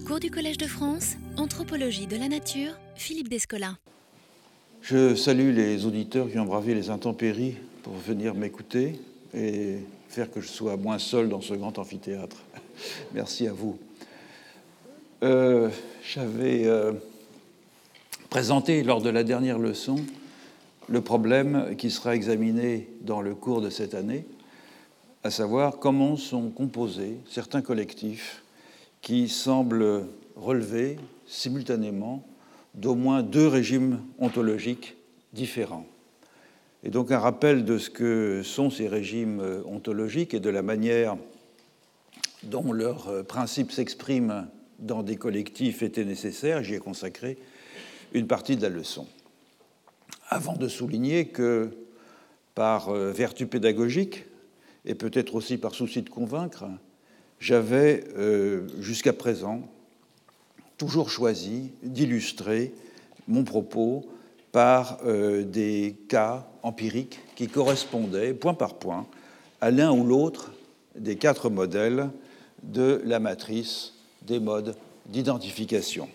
Cours du Collège de France, Anthropologie de la Nature, Philippe Descola. Je salue les auditeurs qui ont bravé les intempéries pour venir m'écouter et faire que je sois moins seul dans ce grand amphithéâtre. Merci à vous. Euh, J'avais euh, présenté lors de la dernière leçon le problème qui sera examiné dans le cours de cette année, à savoir comment sont composés certains collectifs qui semblent relever simultanément d'au moins deux régimes ontologiques différents. Et donc un rappel de ce que sont ces régimes ontologiques et de la manière dont leurs principes s'expriment dans des collectifs était nécessaire. J'y ai consacré une partie de la leçon. Avant de souligner que par euh, vertu pédagogique, et peut-être aussi par souci de convaincre, j'avais euh, jusqu'à présent toujours choisi d'illustrer mon propos par euh, des cas empiriques qui correspondaient point par point à l'un ou l'autre des quatre modèles de la matrice des modes d'identification.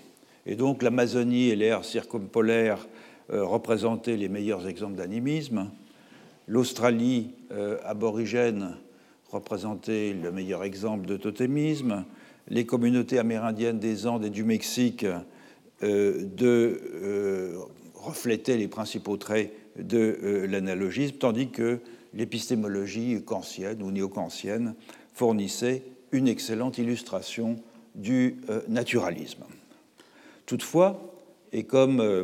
Et donc l'Amazonie et l'air circumpolaire euh, représentaient les meilleurs exemples d'animisme, l'Australie aborigène représentait le meilleur exemple de totémisme, les communautés amérindiennes des Andes et du Mexique euh, reflétaient les principaux traits de l'analogisme, tandis que l'épistémologie kantienne ou néo-kantienne fournissait une excellente illustration du naturalisme. Toutefois, et comme euh,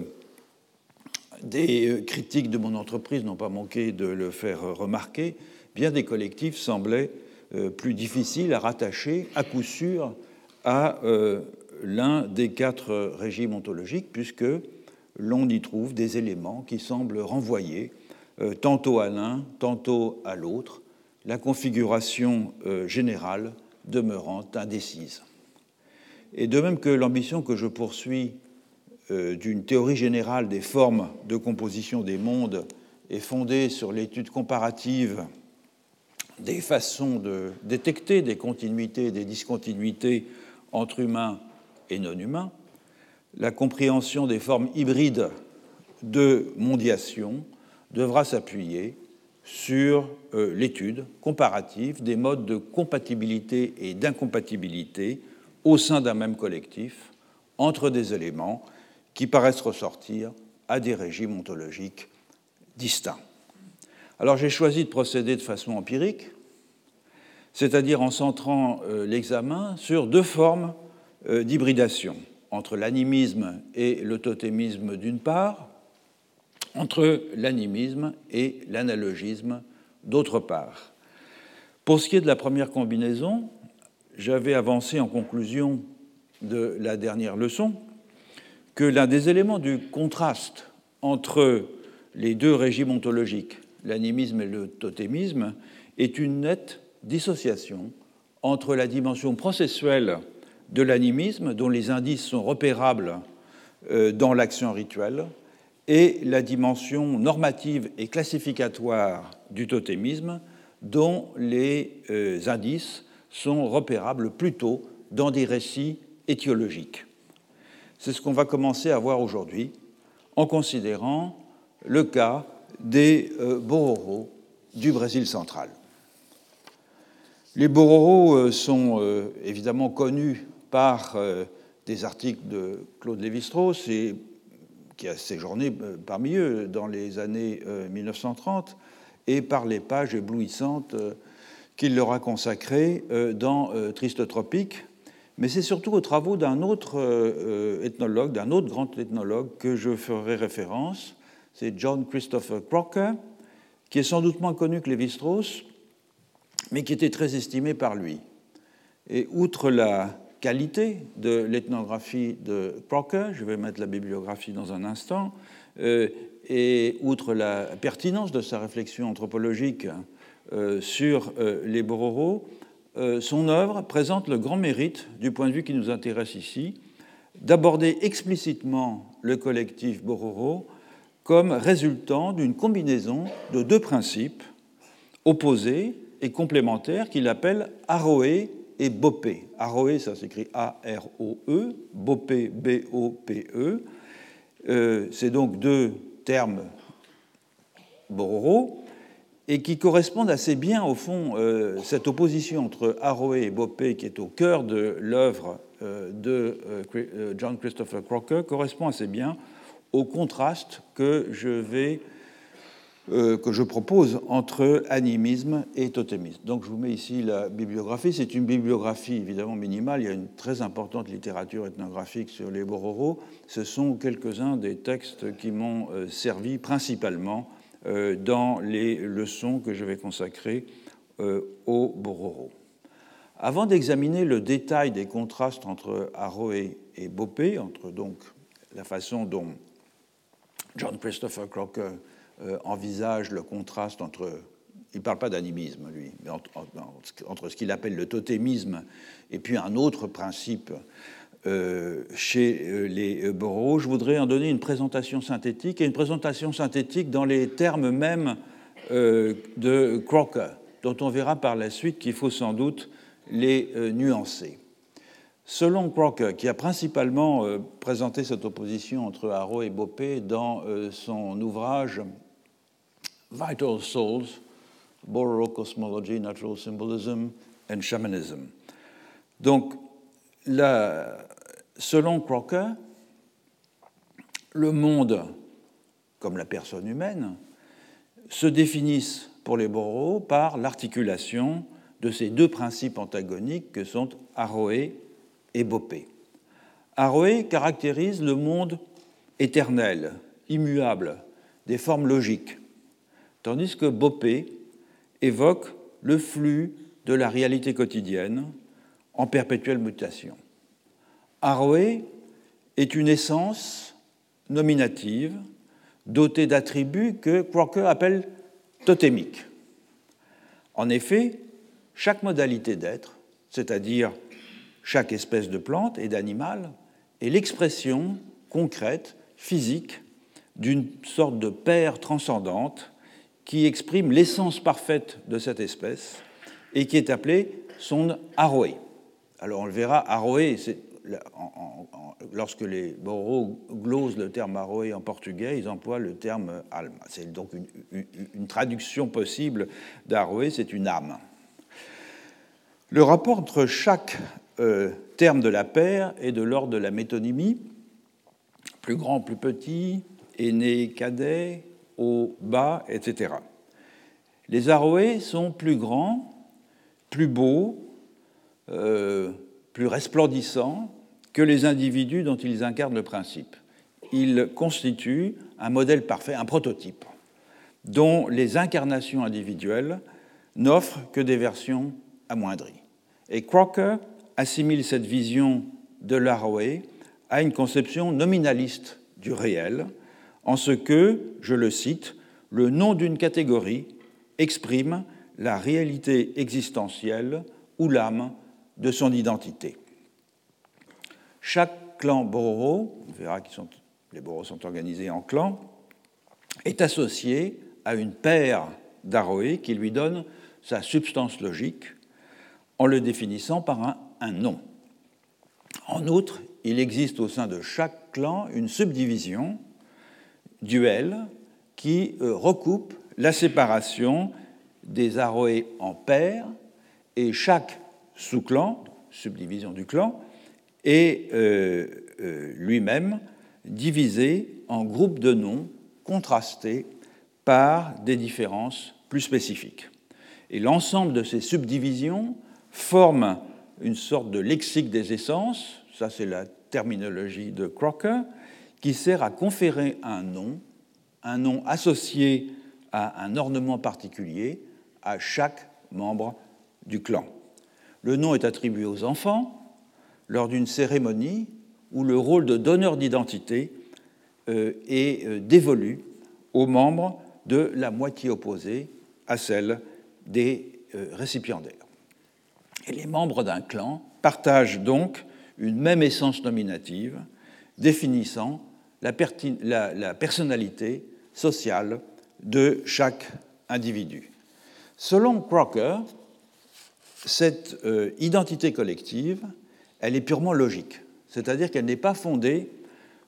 des euh, critiques de mon entreprise n'ont pas manqué de le faire remarquer, bien des collectifs semblaient euh, plus difficiles à rattacher à coup sûr à l'un des quatre régimes ontologiques, puisque l'on y trouve des éléments qui semblent renvoyer tantôt à l'un, tantôt à l'autre, la configuration générale demeurant indécise. Et de même que l'ambition que je poursuis euh, d'une théorie générale des formes de composition des mondes est fondée sur l'étude comparative des façons de détecter des continuités et des discontinuités entre humains et non humains, la compréhension des formes hybrides de mondiation devra s'appuyer sur euh, l'étude comparative des modes de compatibilité et d'incompatibilité au sein d'un même collectif entre des éléments qui paraissent ressortir à des régimes ontologiques distincts. Alors j'ai choisi de procéder de façon empirique, c'est-à-dire en centrant euh, l'examen sur deux formes euh, d'hybridation, entre l'animisme et le totémisme d'une part, entre l'animisme et l'analogisme d'autre part. Pour ce qui est de la première combinaison, j'avais avancé en conclusion de la dernière leçon que l'un des éléments du contraste entre les deux régimes ontologiques, l'animisme et le totémisme, est une nette dissociation entre la dimension processuelle de l'animisme, dont les indices sont repérables euh, dans l'action rituelle, et la dimension normative et classificatoire du totémisme, dont les euh, indices sont repérables plutôt dans des récits étiologiques. C'est ce qu'on va commencer à voir aujourd'hui en considérant le cas des euh, Bororo du Brésil central. Les Bororo euh, sont euh, évidemment connus par des articles de Claude Lévi-Strauss qui a séjourné parmi eux dans les années 1930 et par les pages éblouissantes qu'il leur a consacré euh, dans Triste Tropique, mais c'est surtout aux travaux d'un autre ethnologue, d'un autre grand ethnologue que je ferai référence, c'est John Christopher Crocker, qui est sans doute moins connu que Lévi-Strauss, mais qui était très estimé par lui. Et outre la qualité de l'ethnographie de Crocker, je vais mettre la bibliographie dans un instant, et outre la pertinence de sa réflexion anthropologique euh, sur euh, les Bororo, euh, son œuvre présente le grand mérite, du point de vue qui nous intéresse ici, d'aborder explicitement le collectif Bororo comme résultant d'une combinaison de deux principes opposés et complémentaires qu'il appelle Aroé et Bopé. Aroé, ça s'écrit A-R-O-E, Bopé, B-O-P-E. Euh, c'est donc deux termes bororo et qui correspondent assez bien, au fond, euh, cette opposition entre Aroé et Bopé, qui est au cœur de l'œuvre euh, de John Christopher Crocker, correspond assez bien au contraste que je vais euh, que je propose entre animisme et totémisme. Donc je vous mets ici la bibliographie. C'est une bibliographie évidemment minimale. Il y a une très importante littérature ethnographique sur les Bororo. Ce sont quelques-uns des textes qui m'ont euh, servi principalement euh, dans les leçons que je vais consacrer aux Bororo. Avant d'examiner le détail des contrastes entre Aroé et Bopé, entre donc la façon dont John Christopher Crocker euh, envisage le contraste entre, il ne parle pas d'animisme, lui, mais entre, ce qu'il appelle le totémisme et puis un autre principe euh, chez euh, les Boros, je voudrais en donner une présentation synthétique, et une présentation synthétique dans les termes mêmes de Crocker, dont on verra par la suite qu'il faut sans doute les nuancer. Selon Crocker, qui a principalement présenté cette opposition entre Haro et Bopé dans son ouvrage Vital Souls, Bororo Cosmology, Natural Symbolism and Shamanism. Donc, selon Crocker, le monde, comme la personne humaine, se définissent pour les Bororo par l'articulation de ces deux principes antagoniques que sont Aroé Bopé. Aroé caractérise le monde éternel, immuable, des formes logiques, tandis que Bopé évoque le flux de la réalité quotidienne en perpétuelle mutation. Aroé est une essence nominative dotée d'attributs que Crocker appelle totémiques. En effet, chaque modalité d'être, c'est-à-dire chaque espèce de plante et d'animal, est l'expression concrète, physique, d'une sorte de paire transcendante qui exprime l'essence parfaite de cette espèce et qui est appelée son aroé. Alors on le verra, aroé, lorsque les Boros glosent le terme aroé en portugais, ils emploient le terme alma. C'est donc une, traduction possible d'aroé, c'est une âme. Le rapport entre chaque euh, terme de la paire est de l'ordre de la métonymie, plus grand, plus petit, aîné, cadet, au bas, etc. Les aroés sont plus grands, plus beaux, euh, plus resplendissants que les individus dont ils incarnent le principe. Ils constituent un modèle parfait, un prototype, dont les incarnations individuelles n'offrent que des versions amoindries. Et Crocker assimile cette vision de l'Aroé à une conception nominaliste du réel, en ce que, je le cite, le nom d'une catégorie exprime la réalité existentielle ou l'âme de son identité. Chaque clan Bororo, on verra que les Boros sont organisés en clans, est associé à une paire d'Aroé qui lui donne sa substance logique en le définissant par un, nom. En outre, il existe au sein de chaque clan une subdivision duel qui euh, recoupe la séparation des aroés en paires et chaque sous-clan, subdivision du clan, est euh, euh, lui-même divisé en groupes de noms contrastés par des différences plus spécifiques. Et l'ensemble de ces subdivisions forme une sorte de lexique des essences, ça c'est la terminologie de Crocker, qui sert à conférer un nom, un nom associé à un ornement particulier à chaque membre du clan. Le nom est attribué aux enfants lors d'une cérémonie où le rôle de donneur d'identité euh, est euh, dévolu aux membres de la moitié opposée à celle des euh, récipiendaires. Et les membres d'un clan partagent donc une même essence nominative définissant la, personnalité sociale de chaque individu. Selon Crocker, cette identité collective, elle est purement logique, c'est-à-dire qu'elle n'est pas fondée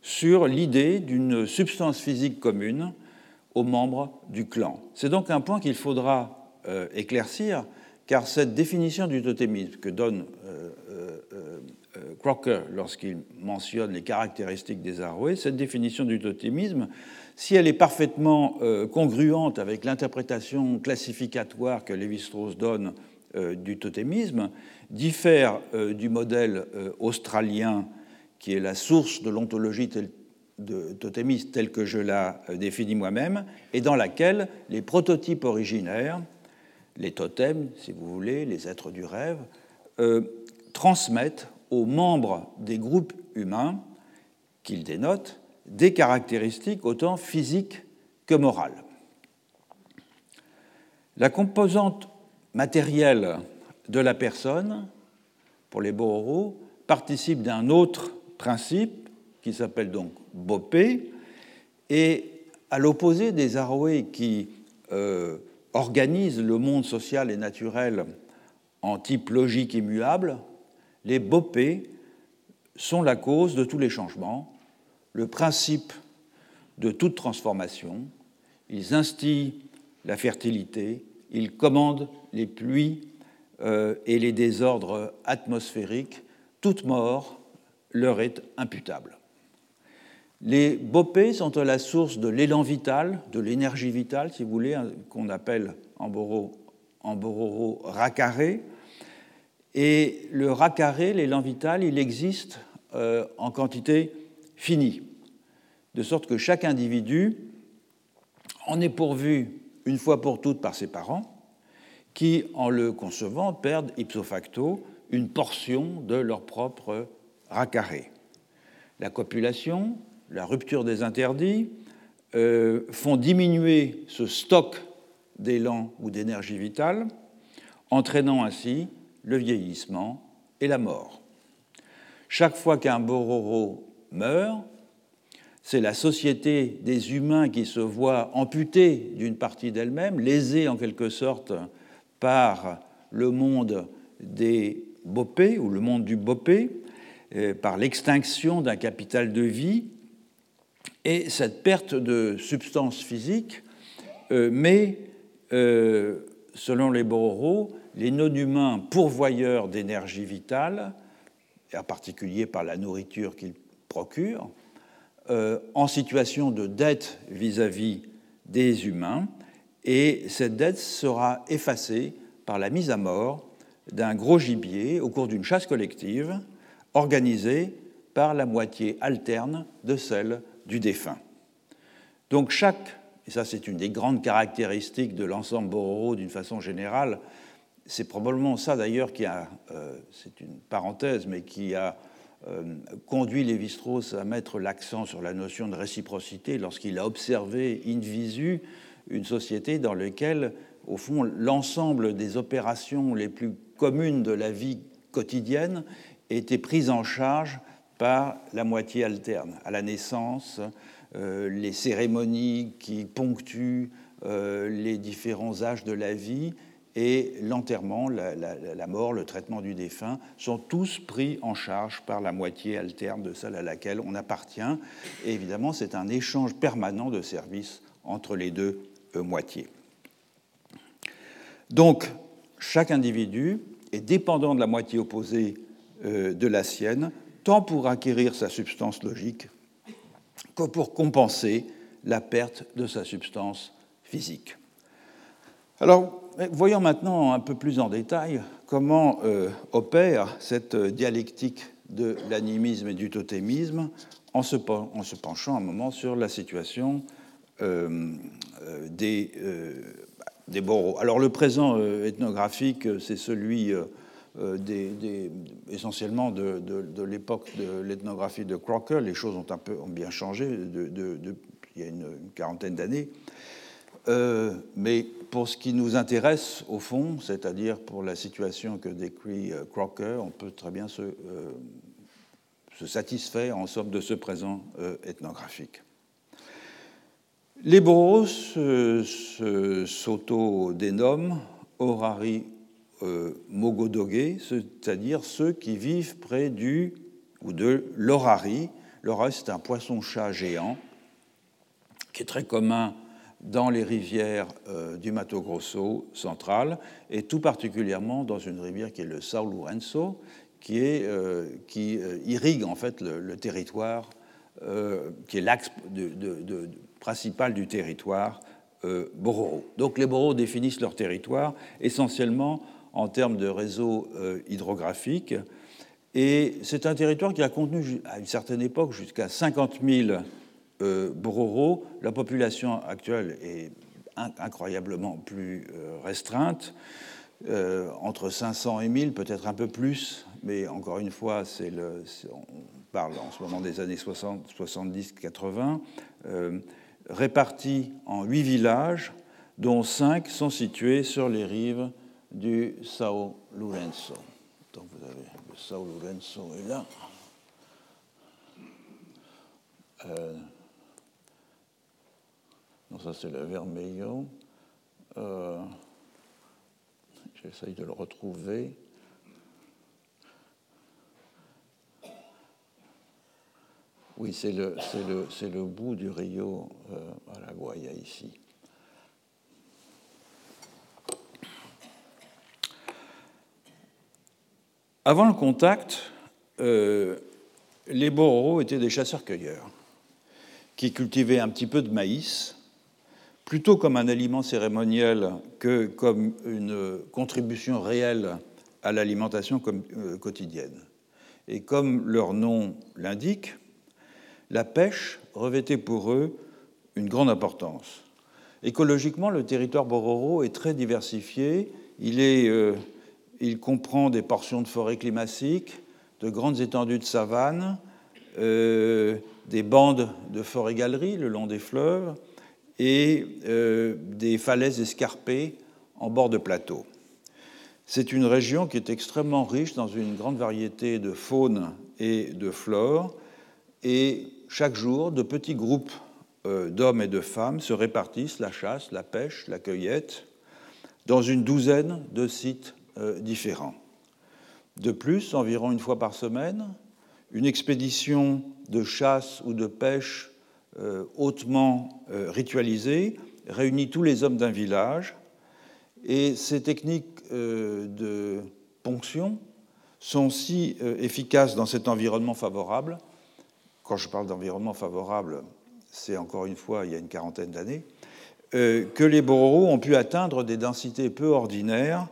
sur l'idée d'une substance physique commune aux membres du clan. C'est donc un point qu'il faudra euh, éclaircir, car cette définition du totémisme que donne euh, euh, Crocker lorsqu'il mentionne les caractéristiques des Aroués, cette définition du totémisme, si elle est parfaitement congruente avec l'interprétation classificatoire que Lévi-Strauss donne du totémisme, diffère du modèle australien qui est la source de l'ontologie de totémiste telle que je la euh, définis moi-même, et dans laquelle les prototypes originaires, les totems, si vous voulez, les êtres du rêve, euh, transmettent aux membres des groupes humains qu'ils dénotent des caractéristiques autant physiques que morales. La composante matérielle de la personne, pour les Bororo, participe d'un autre principe, qui s'appelle donc Bopé, et à l'opposé des Aroé qui euh, organisent le monde social et naturel en type logique immuable, les Bopé sont la cause de tous les changements, le principe de toute transformation. Ils instillent la fertilité, ils commandent les pluies euh, et les désordres atmosphériques. Toute mort leur est imputable. Les bopés sont à la source de l'élan vital, de l'énergie vitale, si vous voulez, hein, qu'on appelle en, boro, en bororo racaré. Et le racaré, l'élan vital, il existe euh, en quantité finie, de sorte que chaque individu en est pourvu une fois pour toutes par ses parents, qui, en le concevant, perdent ipso facto une portion de leur propre racaré. La copulation, la rupture des interdits euh, font diminuer ce stock d'élan ou d'énergie vitale, entraînant ainsi le vieillissement et la mort. Chaque fois qu'un bororo meurt, c'est la société des humains qui se voit amputée d'une partie d'elle-même, lésée en quelque sorte par le monde des bopés ou le monde du bopé, euh, par l'extinction d'un capital de vie et cette perte de substance physique euh, met, euh, selon les Bororo, les non-humains pourvoyeurs d'énergie vitale, en particulier par la nourriture qu'ils procurent, en situation de dette vis-à-vis -vis des humains, et cette dette sera effacée par la mise à mort d'un gros gibier au cours d'une chasse collective organisée par la moitié alterne de celle du défunt. Donc chaque, et ça c'est une des grandes caractéristiques de l'ensemble Bororo d'une façon générale, c'est probablement ça d'ailleurs qui a, euh, c'est une parenthèse, mais qui a euh, conduit Lévi-Strauss à mettre l'accent sur la notion de réciprocité lorsqu'il a observé in visu une société dans laquelle, au fond, l'ensemble des opérations les plus communes de la vie quotidienne était prise en charge par la moitié alterne. À la naissance, euh, les cérémonies qui ponctuent euh, les différents âges de la vie et l'enterrement, la, mort, le traitement du défunt sont tous pris en charge par la moitié alterne de celle à laquelle on appartient. Et évidemment, c'est un échange permanent de services entre les deux euh, moitiés. Donc, chaque individu est dépendant de la moitié opposée de la sienne, tant pour acquérir sa substance logique que pour compenser la perte de sa substance physique. Alors, voyons maintenant un peu plus en détail comment euh, opère cette dialectique de l'animisme et du totémisme en se, penchant un moment sur la situation euh, des, des boros. Alors, le présent ethnographique, c'est celui euh, essentiellement de, l'époque de l'ethnographie de Crocker. Les choses ont un peu bien changé de, il y a une, quarantaine d'années. Euh, mais pour ce qui nous intéresse au fond, c'est-à-dire pour la situation que décrit euh, Crocker, on peut très bien se, se satisfaire en somme de ce présent ethnographique. Les Boros s'auto-dénomment Horari mogodogé, c'est-à-dire ceux qui vivent près du ou de l'orari. L'orari, c'est un poisson-chat géant qui est très commun dans les rivières du Mato Grosso central et tout particulièrement dans une rivière qui est le Sao Lourenço, qui, qui irrigue en fait le, territoire, qui est l'axe principal du territoire euh, Bororo. Donc les Bororo définissent leur territoire essentiellement en termes de réseau euh, hydrographique. Et c'est un territoire qui a contenu à une certaine époque jusqu'à 50 000 euh, Bororo. La population actuelle est incroyablement plus euh, restreinte, entre 500 et 1000, peut-être un peu plus, mais encore une fois, on parle en ce moment des années 70-80 répartis en huit villages, dont cinq sont situés sur les rives du Sao Lourenço. Donc vous avez le Sao Lourenço est là. Euh, ça c'est le Vermeillon. Euh, J'essaye de le retrouver. Oui, c'est le, le, le, bout du Rio euh, ici. Avant le contact, euh, les Bororo étaient des chasseurs-cueilleurs qui cultivaient un petit peu de maïs, plutôt comme un aliment cérémoniel que comme une contribution réelle à l'alimentation euh, quotidienne. Et comme leur nom l'indique, la pêche revêtait pour eux une grande importance. Écologiquement, le territoire Bororo est très diversifié. Il, euh, comprend des portions de forêts climatiques, de grandes étendues de savane, euh, des bandes de forêts-galeries le long des fleuves et euh, des falaises escarpées en bord de plateau. C'est une région qui est extrêmement riche dans une grande variété de faune et de flore et chaque jour, de petits groupes euh, d'hommes et de femmes se répartissent la chasse, la pêche, la cueillette dans une douzaine de sites différents. De plus, environ une fois par semaine, une expédition de chasse ou de pêche euh, hautement ritualisée réunit tous les hommes d'un village et ces techniques de ponction sont si efficaces dans cet environnement favorable quand je parle d'environnement favorable, c'est encore une fois il y a une quarantaine d'années, euh, que les Bororo ont pu atteindre des densités peu ordinaires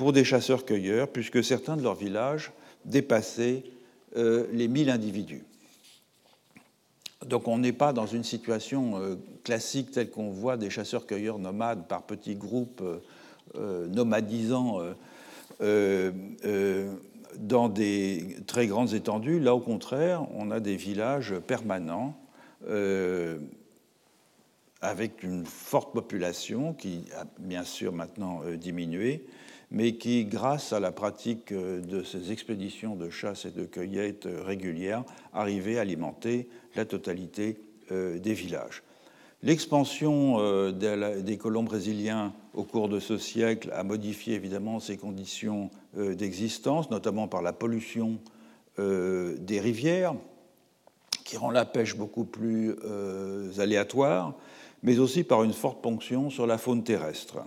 pour des chasseurs-cueilleurs, puisque certains de leurs villages dépassaient euh, les 1000 individus. Donc on n'est pas dans une situation euh, classique telle qu'on voit des chasseurs-cueilleurs nomades par petits groupes nomadisants dans des très grandes étendues. Là, au contraire, on a des villages permanents euh, avec une forte population qui a bien sûr maintenant euh, diminué, mais qui, grâce à la pratique euh, de ces expéditions de chasse et de cueillette régulières, arrivait à alimenter la totalité des villages. L'expansion des colons brésiliens au cours de ce siècle a modifié évidemment ces conditions euh, d'existence, notamment par la pollution euh, des rivières, qui rend la pêche beaucoup plus euh, aléatoire, mais aussi par une forte ponction sur la faune terrestre.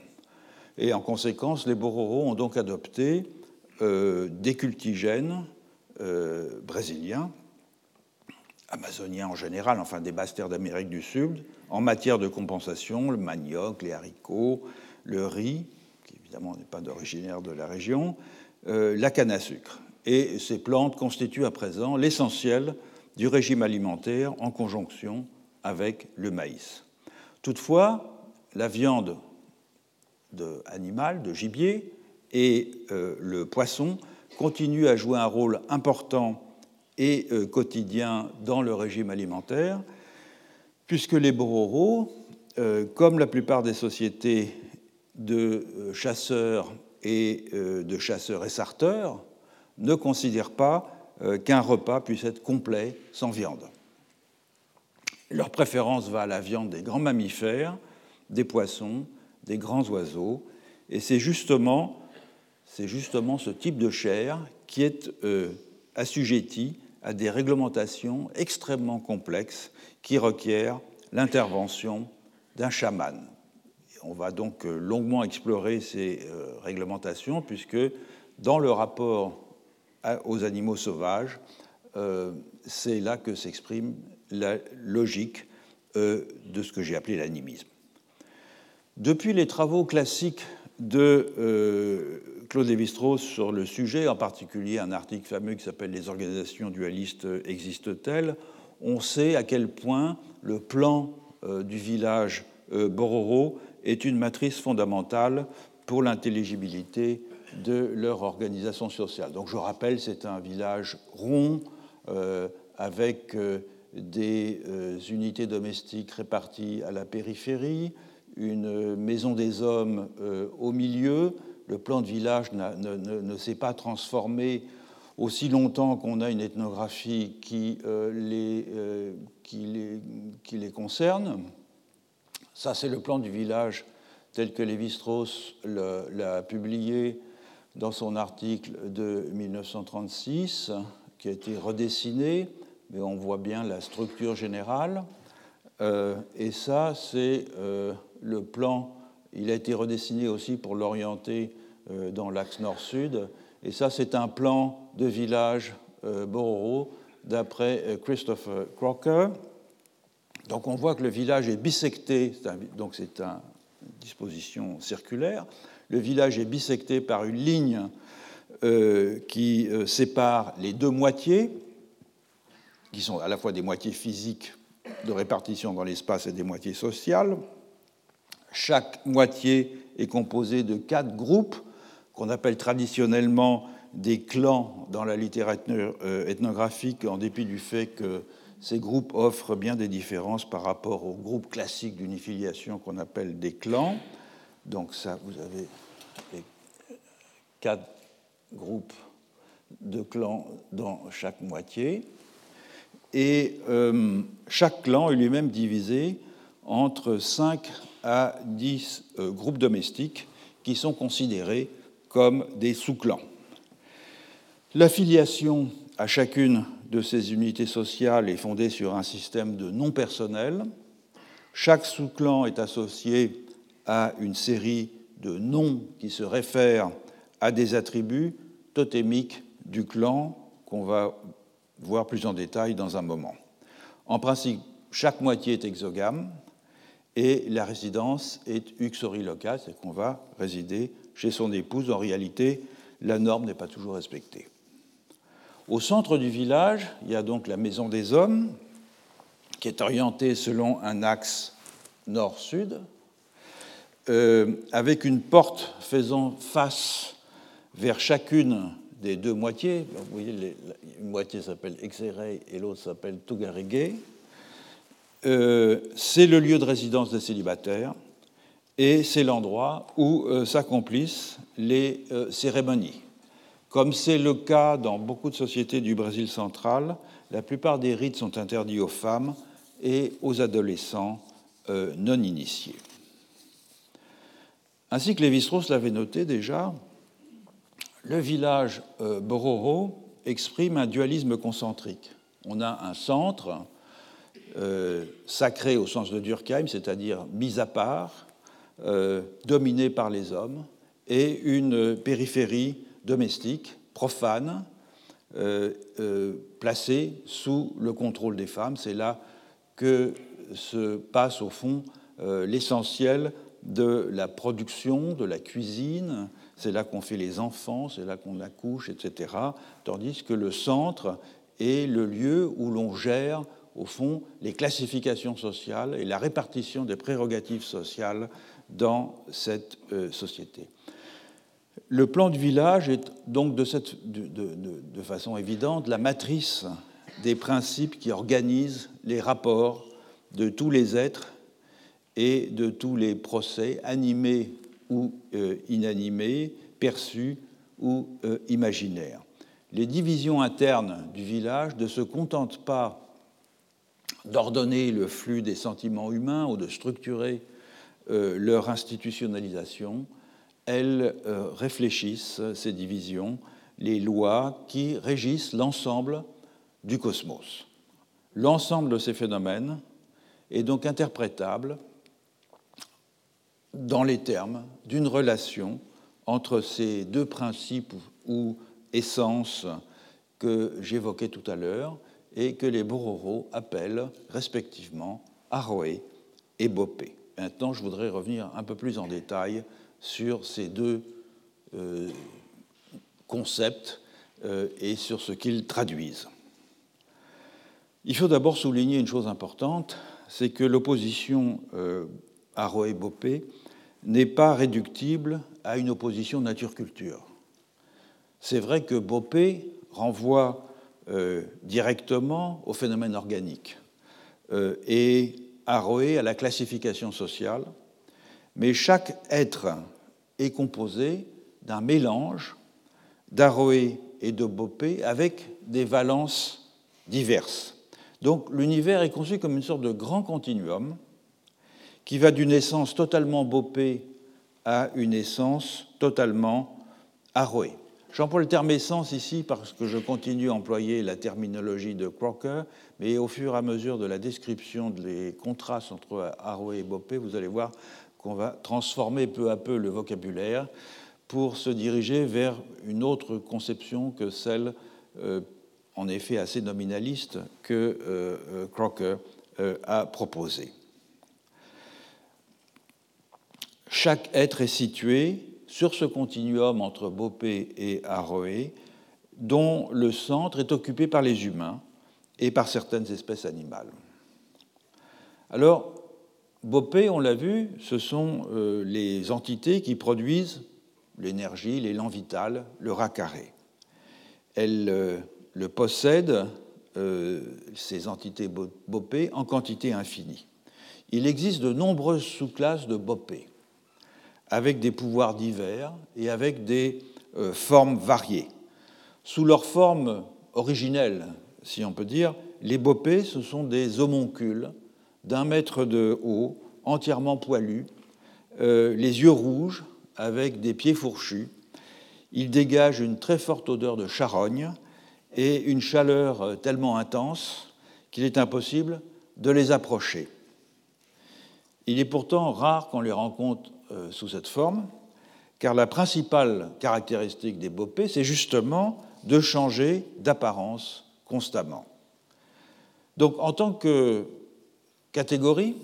Et en conséquence, les Bororo ont donc adopté des cultigènes brésiliens, amazoniens en général, enfin des basses d'Amérique du Sud, en matière de compensation, le manioc, les haricots, le riz, évidemment n'est pas d'originaire de la région, euh, la canne à sucre. Et ces plantes constituent à présent l'essentiel du régime alimentaire en conjonction avec le maïs. Toutefois, la viande de animal, de gibier, et euh, le poisson continuent à jouer un rôle important et euh, quotidien dans le régime alimentaire, puisque les bororos, comme la plupart des sociétés de euh, chasseurs et euh, de chasseurs et sarteurs ne considèrent pas euh, qu'un repas puisse être complet sans viande. Leur préférence va à la viande des grands mammifères, des poissons, des grands oiseaux, et c'est justement ce type de chair qui est euh, assujetti à des réglementations extrêmement complexes qui requièrent l'intervention d'un chaman. On va donc euh, longuement explorer ces euh, réglementations puisque dans le rapport aux animaux sauvages, c'est là que s'exprime la logique de ce que j'ai appelé l'animisme. Depuis les travaux classiques de Claude Lévi-Strauss sur le sujet, en particulier un article fameux qui s'appelle Les organisations dualistes existent-elles On sait à quel point le plan euh, du village euh, Bororo est une matrice fondamentale pour l'intelligibilité de leur organisation sociale. Donc je rappelle, c'est un village rond euh, avec des unités domestiques réparties à la périphérie, une maison des hommes au milieu, le plan de village ne, s'est pas transformé aussi longtemps qu'on a une ethnographie qui, euh, les, euh, qui, les, concerne. Ça, c'est le plan du village tel que Lévi-Strauss l'a publié dans son article de 1936, qui a été redessiné, mais on voit bien la structure générale. Euh, et ça, c'est le plan a été redessiné aussi pour l'orienter euh, dans l'axe nord-sud. Et ça, c'est un plan de village euh, Bororo d'après euh, Christopher Crocker. Donc on voit que le village est bisecté, donc c'est une disposition circulaire. Le village est bisecté par une ligne qui sépare les deux moitiés, qui sont à la fois des moitiés physiques de répartition dans l'espace et des moitiés sociales. Chaque moitié est composée de quatre groupes qu'on appelle traditionnellement des clans dans la littérature euh, ethnographique, en dépit du fait que ces groupes offrent bien des différences par rapport aux groupes classiques d'unifiliation qu'on appelle des clans. Donc ça, vous avez quatre groupes de clans dans chaque moitié. Et euh, chaque clan est lui-même divisé entre cinq à 10 euh, groupes domestiques qui sont considérés comme des sous-clans. L'affiliation à chacune de ces unités sociales est fondée sur un système de non personnel. Chaque sous-clan est associé à une série de noms qui se réfèrent à des attributs totémiques du clan qu'on va voir plus en détail dans un moment. En principe, chaque moitié est exogame, et la résidence est uxoriloca, c'est qu'on va résider chez son épouse. En réalité, la norme n'est pas toujours respectée. Au centre du village, il y a donc la maison des hommes, qui est orientée selon un axe nord-sud, euh, avec une porte faisant face vers chacune des deux moitiés. Vous voyez, une moitié s'appelle Exerei et l'autre s'appelle Tugarege. Euh, c'est le lieu de résidence des célibataires et c'est l'endroit où euh, s'accomplissent les euh, cérémonies. Comme c'est le cas dans beaucoup de sociétés du Brésil central, la plupart des rites sont interdits aux femmes et aux adolescents non initiés. Ainsi que Lévi-Strauss l'avait noté déjà, le village Bororo exprime un dualisme concentrique. On a un centre euh, sacré au sens de Durkheim, c'est-à-dire mis à part, euh, dominé par les hommes, et une périphérie domestique, profane, euh, placée sous le contrôle des femmes. C'est là que se passe au fond l'essentiel de la production, de la cuisine, c'est là qu'on fait les enfants, c'est là qu'on accouche, etc. Tandis que le centre est le lieu où l'on gère au fond, les classifications sociales et la répartition des prérogatives sociales dans cette euh, société. Le plan du village est donc de, façon évidente la matrice des principes qui organisent les rapports de tous les êtres et de tous les procès animés ou euh, inanimés, perçus ou euh, imaginaires. Les divisions internes du village ne se contentent pas d'ordonner le flux des sentiments humains ou de structurer euh, leur institutionnalisation, elles réfléchissent ces divisions, les lois qui régissent l'ensemble du cosmos. L'ensemble de ces phénomènes est donc interprétable dans les termes d'une relation entre ces deux principes ou essences que j'évoquais tout à l'heure et que les Bororo appellent respectivement Aroé et Bopé. Maintenant, je voudrais revenir un peu plus en détail sur ces deux euh, concepts euh, et sur ce qu'ils traduisent. Il faut d'abord souligner une chose importante, c'est que l'opposition euh, Aroé-Bopé n'est pas réductible à une opposition nature-culture. C'est vrai que Bopé renvoie directement au phénomène organique euh, et Aroé à la classification sociale, mais chaque être est composé d'un mélange d'Aroé et de Bopé avec des valences diverses. Donc l'univers est conçu comme une sorte de grand continuum qui va d'une essence totalement bopée à une essence totalement arroée. J'emploie le terme essence ici parce que je continue à employer la terminologie de Crocker, mais au fur et à mesure de la description des contrastes entre arroé et bopé, vous allez voir qu'on va transformer peu à peu le vocabulaire pour se diriger vers une autre conception que celle, euh, en effet assez nominaliste, que euh, euh, Crocker a proposée. Chaque être est situé sur ce continuum entre Bopé et Aroé, dont le centre est occupé par les humains et par certaines espèces animales. Alors, Bopé, on l'a vu, ce sont euh, les entités qui produisent l'énergie, l'élan vital, le rat carré. Elles euh, le possèdent, euh, ces entités Bopé, en quantité infinie. Il existe de nombreuses sous-classes de Bopé avec des pouvoirs divers et avec des euh, formes variées. Sous leur forme originelle, si on peut dire, les bopés, ce sont des homoncules d'un mètre de haut, entièrement poilus, euh, les yeux rouges, avec des pieds fourchus. Ils dégagent une très forte odeur de charogne et une chaleur euh, tellement intense qu'il est impossible de les approcher. Il est pourtant rare qu'on les rencontre euh, sous cette forme, car la principale caractéristique des bopés, c'est justement de changer d'apparence constamment. Donc en tant que catégorie,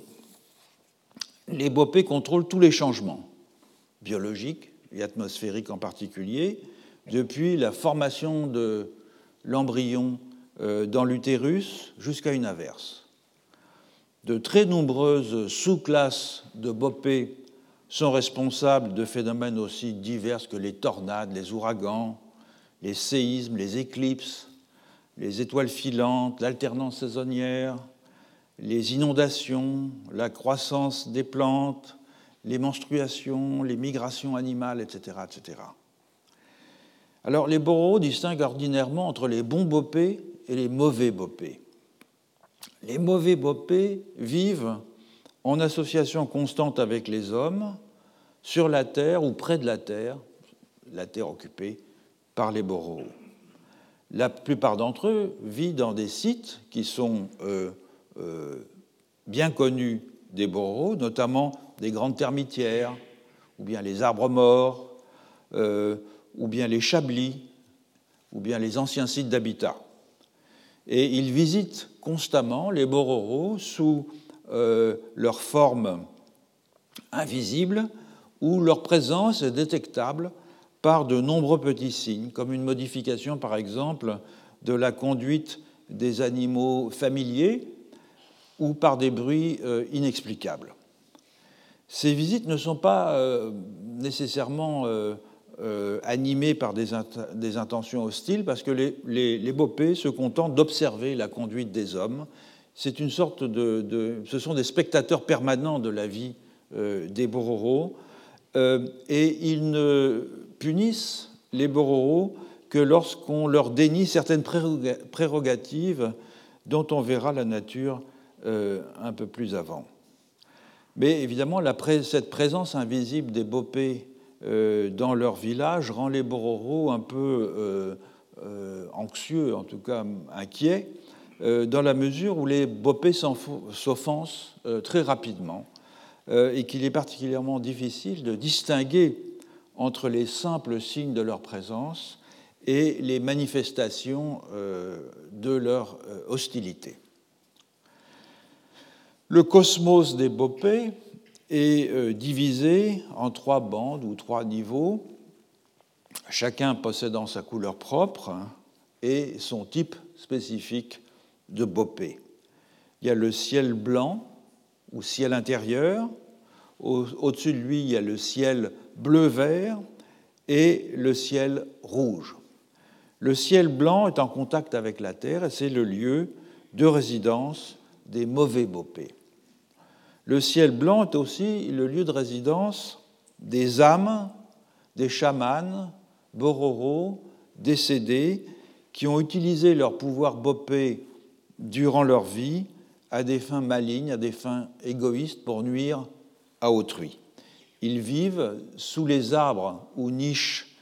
les bopés contrôlent tous les changements, biologiques et atmosphériques en particulier, depuis la formation de l'embryon euh, dans l'utérus jusqu'à une averse. De très nombreuses sous-classes de bopés sont responsables de phénomènes aussi divers que les tornades, les ouragans, les séismes, les éclipses, les étoiles filantes, l'alternance saisonnière, les inondations, la croissance des plantes, les menstruations, les migrations animales, etc. etc. Alors les boros distinguent ordinairement entre les bons bopés et les mauvais bopés. Les mauvais bopés vivent en association constante avec les hommes, sur la terre ou près de la terre, la terre occupée par les boros. La plupart d'entre eux vivent dans des sites qui sont euh, euh, bien connus des boros, notamment des grandes termitières, ou bien les arbres morts, euh, ou bien les chablis, ou bien les anciens sites d'habitat. Et ils visitent constamment les bororos sous euh, leur forme invisible ou leur présence est détectable par de nombreux petits signes, comme une modification par exemple de la conduite des animaux familiers ou par des bruits euh, inexplicables. Ces visites ne sont pas euh, nécessairement animées par des, intentions hostiles parce que les, les, bopés se contentent d'observer la conduite des hommes c'est une sorte de, Ce sont des spectateurs permanents de la vie euh, des Bororos, euh, et ils ne punissent les Bororos que lorsqu'on leur dénie certaines prérogatives dont on verra la nature euh, un peu plus avant. Mais évidemment, cette présence invisible des Bopés dans leur village rend les Bororo un peu anxieux, en tout cas inquiets, dans la mesure où les Bopé s'offensent très rapidement et qu'il est particulièrement difficile de distinguer entre les simples signes de leur présence et les manifestations de leur hostilité. Le cosmos des Bopé est euh, divisé en trois bandes ou trois niveaux, chacun possédant sa couleur propre et son type spécifique de Bopé. Il y a le ciel blanc ou ciel intérieur, au-dessus de lui il y a le ciel bleu-vert et le ciel rouge. Le ciel blanc est en contact avec la Terre et c'est le lieu de résidence des mauvais Bopé. Le ciel blanc est aussi le lieu de résidence des âmes, des chamans, bororo, décédés, qui ont utilisé leur pouvoir bopé durant leur vie à des fins malignes, à des fins égoïstes pour nuire à autrui. Ils vivent sous les arbres où nichent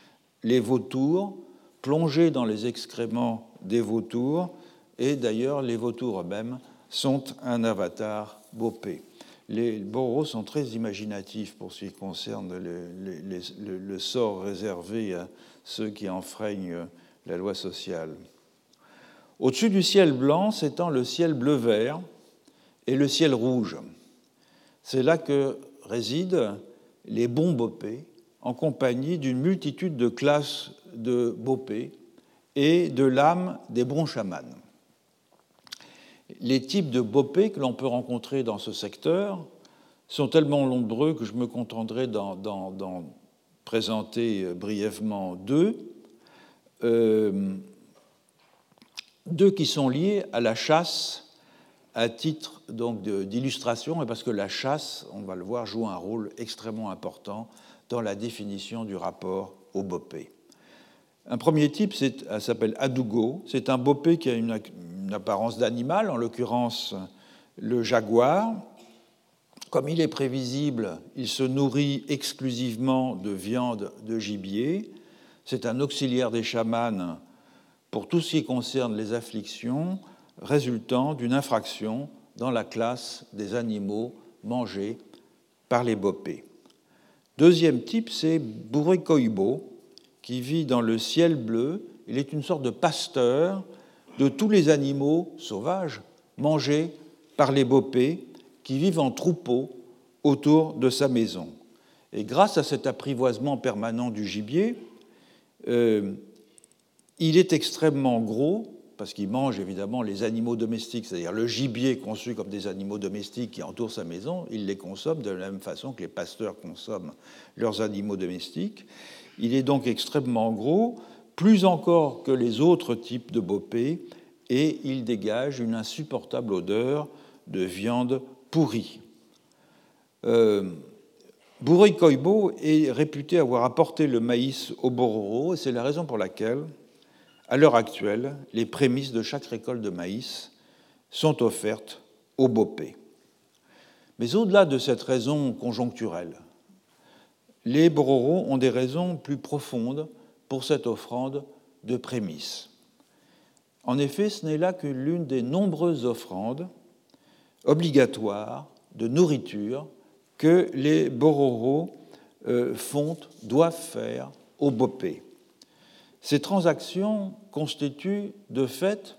les vautours, plongés dans les excréments des vautours, et d'ailleurs les vautours eux-mêmes sont un avatar bopé les Boros sont très imaginatifs pour ce qui concerne le, sort réservé à ceux qui enfreignent la loi sociale. Au-dessus du ciel blanc s'étend le ciel bleu-vert et le ciel rouge. C'est là que résident les bons bopés en compagnie d'une multitude de classes de bopés et de l'âme des bons chamans les types de bopé que l'on peut rencontrer dans ce secteur sont tellement nombreux que je me contenterai d'en présenter brièvement deux. Euh, deux qui sont liés à la chasse à titre donc d'illustration et parce que la chasse, on va le voir, joue un rôle extrêmement important dans la définition du rapport au bopé. Un premier type s'appelle Adugo. C'est un bopé qui a une, une apparence d'animal, en l'occurrence le jaguar. Comme il est prévisible, il se nourrit exclusivement de viande de gibier. C'est un auxiliaire des chamans pour tout ce qui concerne les afflictions résultant d'une infraction dans la classe des animaux mangés par les bopés. Deuxième type, c'est Bourrekoibo, qui vit dans le ciel bleu. Il est une sorte de pasteur de tous les animaux sauvages mangés par les bopés qui vivent en troupeaux autour de sa maison. Et grâce à cet apprivoisement permanent du gibier, euh, il est extrêmement gros, parce qu'il mange évidemment les animaux domestiques, c'est-à-dire le gibier conçu comme des animaux domestiques qui entourent sa maison, il les consomme de la même façon que les pasteurs consomment leurs animaux domestiques. Il est donc extrêmement gros, plus encore que les autres types de bopé, et il dégage une insupportable odeur de viande pourrie. Euh, Koibo est réputé avoir apporté le maïs au Bororo, et c'est la raison pour laquelle, à l'heure actuelle, les prémices de chaque récolte de maïs sont offertes au Bopé. Mais au-delà de cette raison conjoncturelle, les Bororo ont des raisons plus profondes pour cette offrande de prémices. En effet, ce n'est là que l'une des nombreuses offrandes obligatoires de nourriture que les Bororo euh, font, doivent faire au Bopé. Ces transactions constituent de fait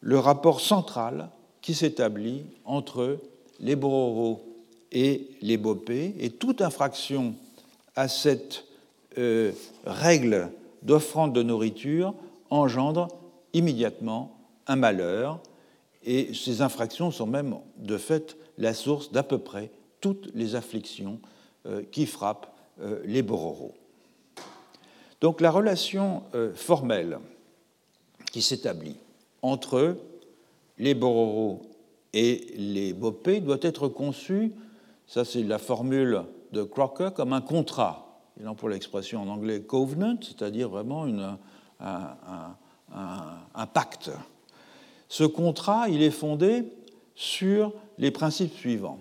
le rapport central qui s'établit entre les Bororo et les Bopé, et toute infraction à cette euh, règle d'offrande de nourriture engendre immédiatement un malheur, et ces infractions sont même de fait la source d'à peu près toutes les afflictions euh, qui frappent euh, les Bororo. Donc la relation formelle qui s'établit entre les Bororo et les Bopé doit être conçue, ça c'est la formule de Crocker, comme un contrat il emploie l'expression en anglais covenant, c'est-à-dire vraiment un, pacte. Ce contrat, il est fondé sur les principes suivants.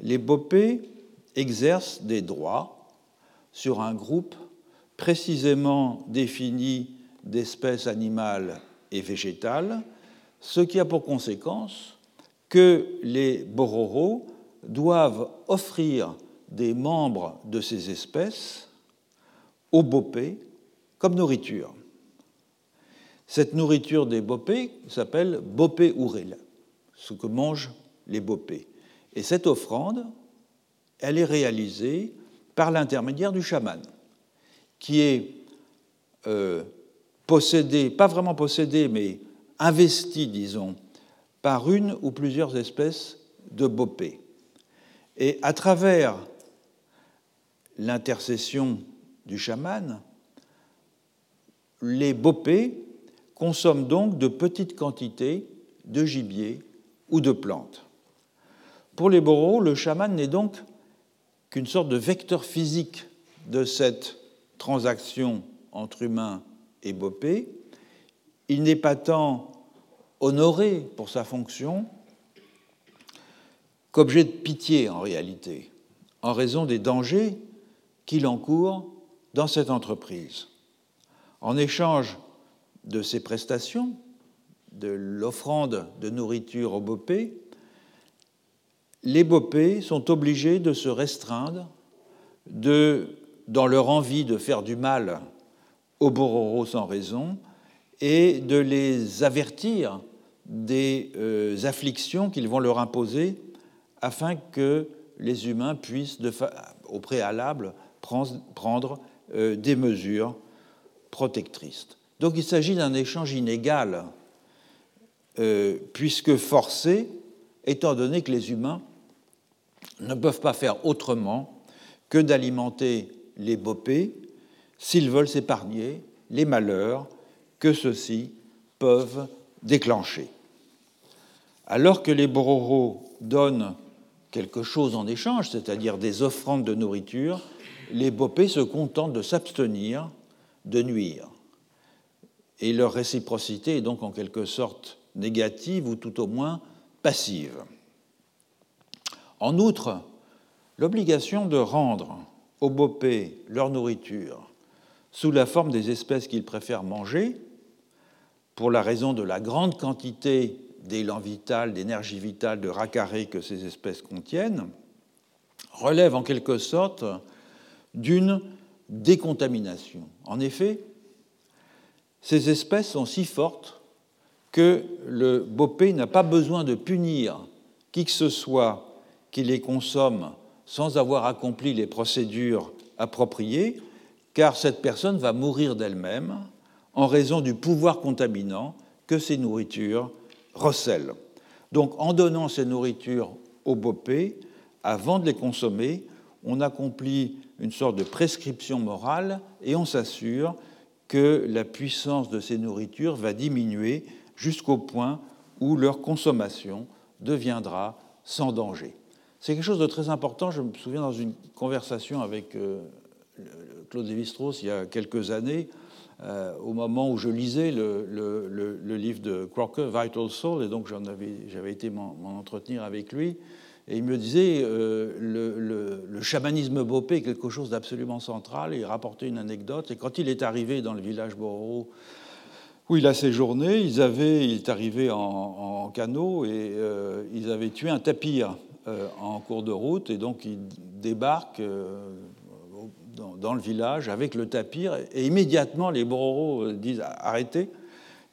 Les bopés exercent des droits sur un groupe précisément défini d'espèces animales et végétales, ce qui a pour conséquence que les bororos doivent offrir des membres de ces espèces aux bopés comme nourriture. Cette nourriture des bopés s'appelle bopé ouril, ce que mangent les bopés. Et cette offrande, elle est réalisée par l'intermédiaire du chaman, qui est euh, possédé, pas vraiment possédé, mais investi, disons, par une ou plusieurs espèces de bopé. Et à travers l'intercession du chaman, les bopés consomment donc de petites quantités de gibier ou de plantes. Pour les boros, le chaman n'est donc qu'une sorte de vecteur physique de cette transaction entre humains et bopés. Il n'est pas tant honoré pour sa fonction qu'objet de pitié en réalité, en raison des dangers qu'il encourt dans cette entreprise. En échange de ses prestations, de l'offrande de nourriture aux bopés, les bopés sont obligés de se restreindre de, dans leur envie de faire du mal aux bororos sans raison et de les avertir des euh, afflictions qu'ils vont leur imposer afin que les humains puissent, au préalable, prendre euh, des mesures protectrices. Donc il s'agit d'un échange inégal, euh, puisque forcé, étant donné que les humains ne peuvent pas faire autrement que d'alimenter les bopés s'ils veulent s'épargner les malheurs que ceux-ci peuvent déclencher. Alors que les bororos donnent quelque chose en échange, c'est-à-dire des offrandes de nourriture, les bopés se contentent de s'abstenir de nuire. Et leur réciprocité est donc en quelque sorte négative ou tout au moins passive. En outre, l'obligation de rendre aux bopés leur nourriture sous la forme des espèces qu'ils préfèrent manger, pour la raison de la grande quantité d'élan vital, d'énergie vitale, de racaré que ces espèces contiennent, relève en quelque sorte d'une décontamination. En effet, ces espèces sont si fortes que le bopé n'a pas besoin de punir qui que ce soit qui les consomme sans avoir accompli les procédures appropriées, car cette personne va mourir d'elle-même en raison du pouvoir contaminant que ces nourritures recèlent. Donc en donnant ces nourritures aux bopés, avant de les consommer, on accomplit une sorte de prescription morale et on s'assure que la puissance de ces nourritures va diminuer jusqu'au point où leur consommation deviendra sans danger. C'est quelque chose de très important. Je me souviens dans une conversation avec euh, Claude Lévi-Strauss il y a quelques années, euh, au moment où je lisais le, livre de Crocker, Vital Soul, et donc j'avais été m'en entretenir avec lui. Et il me disait, euh, le, chamanisme bopé est quelque chose d'absolument central. Et il rapportait une anecdote. Et quand il est arrivé dans le village Bororo, où il a séjourné, ils avaient, il est arrivé en, canot et ils avaient tué un tapir en cours de route. Et donc il débarque dans, le village avec le tapir, et immédiatement les Bororos euh, disent arrêtez,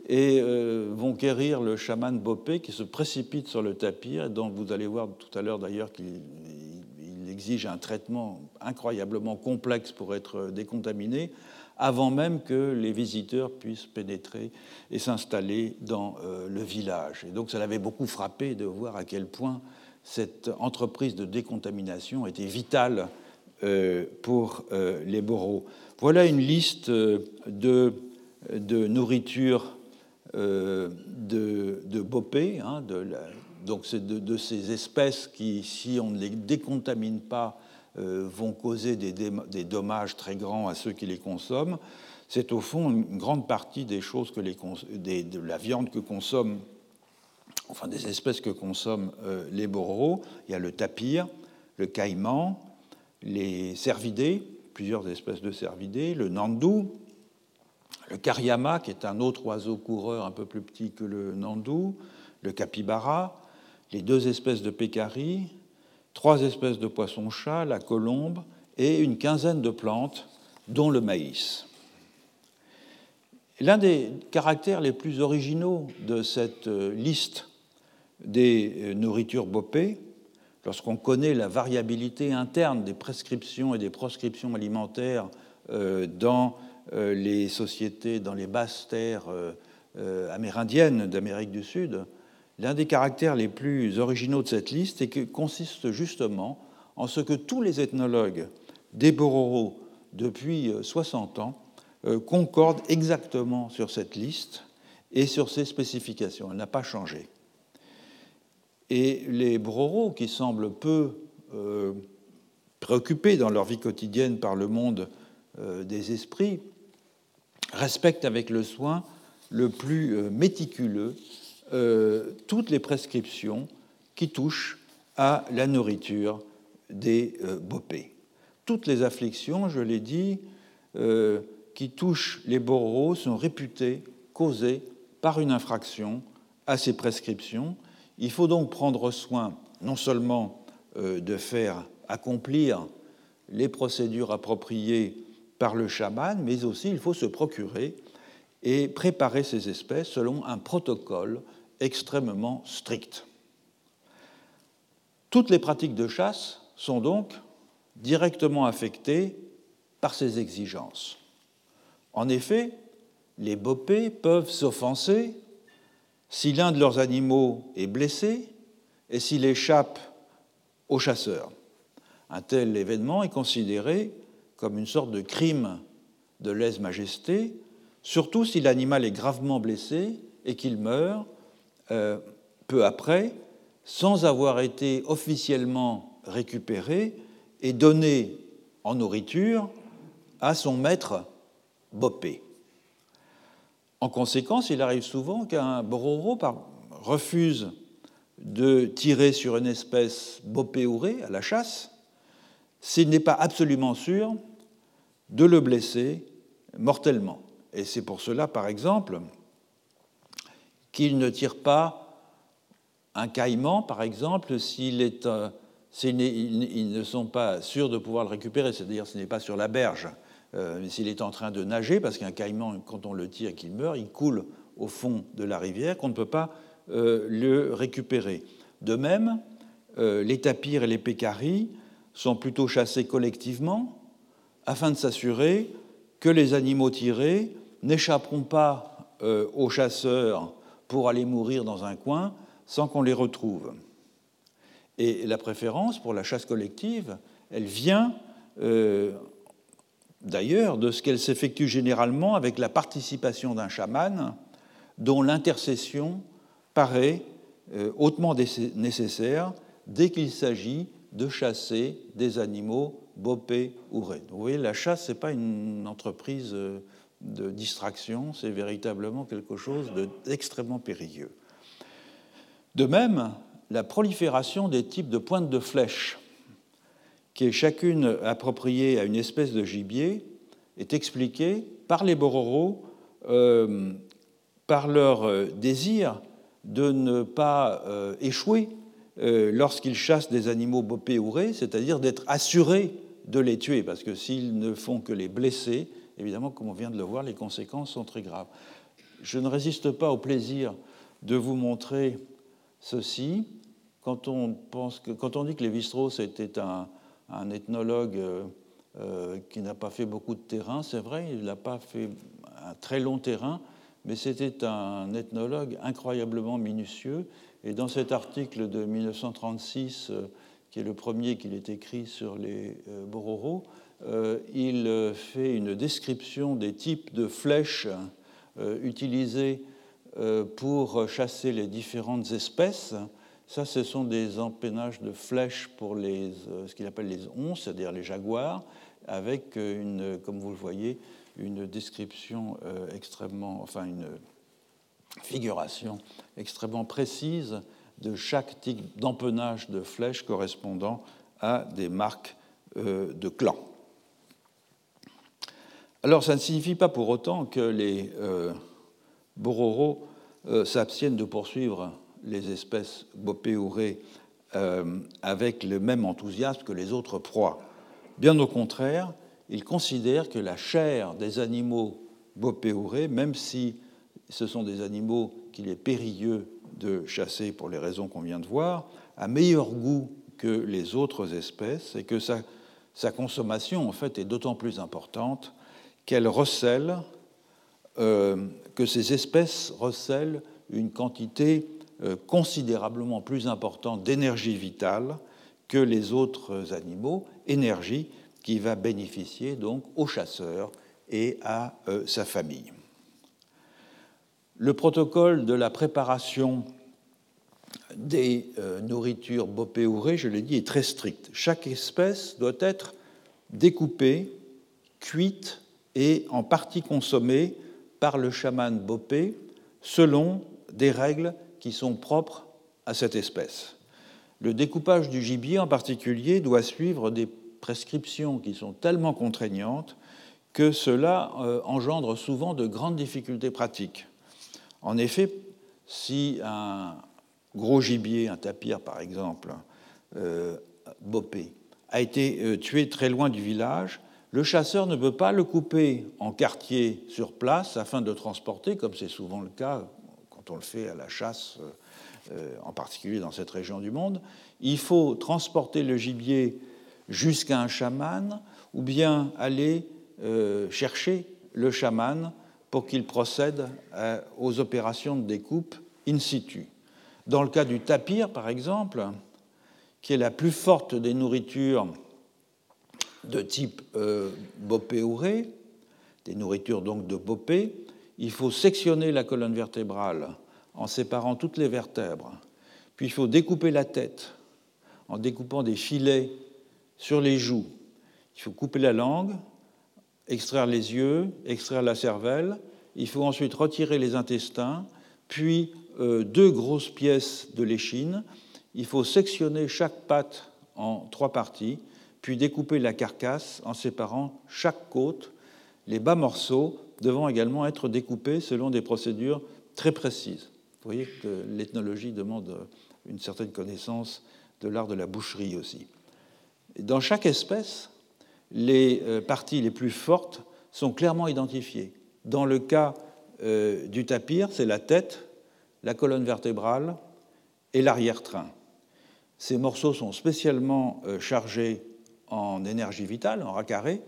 et euh, vont quérir le chaman Bopé qui se précipite sur le tapir, et dont vous allez voir tout à l'heure d'ailleurs qu'il exige un traitement incroyablement complexe pour être décontaminé, avant même que les visiteurs puissent pénétrer et s'installer dans euh, le village. Et donc ça l'avait beaucoup frappé de voir à quel point cette entreprise de décontamination était vitale euh, pour euh, les bourreaux. Voilà une liste euh, de, de nourriture de, de bopé, hein, de donc c'est de, ces espèces qui, si on ne les décontamine pas, vont causer des, des, dommages très grands à ceux qui les consomment. C'est au fond une grande partie des choses que de la viande que consomment, enfin des espèces que consomment les bourreaux. Il y a le tapir, le caïman, les cervidés, plusieurs espèces de cervidés, le nandou, le kariama, qui est un autre oiseau coureur un peu plus petit que le nandou, le capybara, les deux espèces de pécari, trois espèces de poissons-chats, la colombe et une quinzaine de plantes, dont le maïs. L'un des caractères les plus originaux de cette euh, liste des euh, nourritures bopées, lorsqu'on connaît la variabilité interne des prescriptions et des proscriptions alimentaires euh, dans les sociétés, dans les basses terres amérindiennes d'Amérique du Sud, l'un des caractères les plus originaux de cette liste consiste justement en ce que tous les ethnologues des Bororo depuis 60 ans euh, concorde exactement sur cette liste et sur ses spécifications. Elle n'a pas changé. Et les Broro, qui semblent peu euh, préoccupés dans leur vie quotidienne par le monde euh, des esprits, respectent avec le soin le plus méticuleux toutes les prescriptions qui touchent à la nourriture des bopés. Toutes les afflictions, je l'ai dit, qui touchent les bourreaux sont réputés causés par une infraction à ces prescriptions. Il faut donc prendre soin non seulement euh, de faire accomplir les procédures appropriées par le chaman, mais aussi il faut se procurer et préparer ces espèces selon un protocole extrêmement strict. Toutes les pratiques de chasse sont donc directement affectées par ces exigences. En effet, les bopés peuvent s'offenser si l'un de leurs animaux est blessé et s'il échappe aux chasseurs. Un tel événement est considéré comme une sorte de crime de lèse-majesté, surtout si l'animal est gravement blessé et qu'il meurt euh, peu après, sans avoir été officiellement récupéré et donné en nourriture à son maître Bopé. En conséquence, il arrive souvent qu'un bororo refuse de tirer sur une espèce bopéourée à la chasse s'il n'est pas absolument sûr de le blesser mortellement. Et c'est pour cela, par exemple, qu'il ne tire pas un caïman, par exemple, s'il est, euh, ne sont pas sûrs de pouvoir le récupérer, c'est-à-dire ce n'est pas sur la berge euh, s'il est en train de nager, parce qu'un caïman, quand on le tire et qu'il meurt, il coule au fond de la rivière, qu'on ne peut pas euh, le récupérer. De même, euh, les tapirs et les pécaris sont plutôt chassés collectivement afin de s'assurer que les animaux tirés n'échapperont pas aux chasseurs pour aller mourir dans un coin sans qu'on les retrouve. Et la préférence pour la chasse collective, elle vient d'ailleurs de ce qu'elle s'effectue généralement avec la participation d'un chaman dont l'intercession paraît euh, hautement nécessaire dès qu'il s'agit de chasser des animaux bopés ou raies. Vous voyez, la chasse, ce n'est pas une entreprise euh, de distraction, c'est véritablement quelque chose d'extrêmement périlleux. De même, la prolifération des types de pointes de flèches qui est chacune appropriée à une espèce de gibier, est expliquée par les Bororo euh, par leur euh, désir de ne pas euh, échouer lorsqu'ils chassent des animaux bopéourés, c'est-à-dire d'être assurés de les tuer, parce que s'ils ne font que les blesser, évidemment, comme on vient de le voir, les conséquences sont très graves. Je ne résiste pas au plaisir de vous montrer ceci. Quand on, pense que, quand on dit que Lévi-Strauss était un, un ethnologue euh, euh, qui n'a pas fait beaucoup de terrain, c'est vrai, il n'a pas fait un très long terrain, mais c'était un ethnologue incroyablement minutieux. Et dans cet article de 1936, euh, qui est le premier qu'il ait écrit sur les Bororo, il fait une description des types de flèches utilisées pour chasser les différentes espèces ça, ce sont des empennages de flèches pour les, euh, ce qu'il appelle les onces, c'est-à-dire les jaguars, avec une, comme vous le voyez, une description euh, extrêmement, enfin une figuration extrêmement précise de chaque type d'empennage de flèches correspondant à des marques euh, de clan. Alors ça ne signifie pas pour autant que les euh, euh, s'abstiennent de poursuivre les espèces bopéourées euh, avec le même enthousiasme que les autres proies. Bien au contraire, ils considèrent que la chair des animaux bopéourés, même si ce sont des animaux qu'il est périlleux de chasser pour les raisons qu'on vient de voir, a meilleur goût que les autres espèces et que sa, consommation en fait est d'autant plus importante qu'elle recèle, euh, que ces espèces recèlent une quantité considérablement plus importante d'énergie vitale que les autres animaux, énergie qui va bénéficier donc au chasseur et à euh, sa famille. Le protocole de la préparation des euh, nourritures bopéourées, je l'ai dit, est très strict. Chaque espèce doit être découpée, cuite et en partie consommée par le chaman bopé selon des règles qui sont propres à cette espèce. Le découpage du gibier en particulier doit suivre des prescriptions qui sont tellement contraignantes que cela euh, engendre souvent de grandes difficultés pratiques. En effet, si un gros gibier, un tapir par exemple, euh, bopé, a été euh, tué très loin du village, le chasseur ne peut pas le couper en quartier sur place afin de transporter, comme c'est souvent le cas on le fait à la chasse, euh, euh, en particulier dans cette région du monde, il faut transporter le gibier jusqu'à un chaman ou bien aller euh, chercher le chaman pour qu'il procède aux opérations de découpe in situ. Dans le cas du tapir, par exemple, qui est la plus forte des nourritures de type euh, bopéouré, des nourritures donc de bopé, il faut sectionner la colonne vertébrale en séparant toutes les vertèbres. Puis il faut découper la tête en découpant des filets sur les joues. Il faut couper la langue, extraire les yeux, extraire la cervelle. Il faut ensuite retirer les intestins, puis euh, deux grosses pièces de l'échine. Il faut sectionner chaque patte en trois parties, puis découper la carcasse en séparant chaque côte. Les bas morceaux devant également être découpés selon des procédures très précises. Vous voyez que l'ethnologie demande une certaine connaissance de l'art de la boucherie aussi. Dans chaque espèce, les euh, parties les plus fortes sont clairement identifiées. Dans le cas euh, du tapir, c'est la tête, la colonne vertébrale et l'arrière-train. Ces morceaux sont spécialement euh, chargés en énergie vitale, en racarré,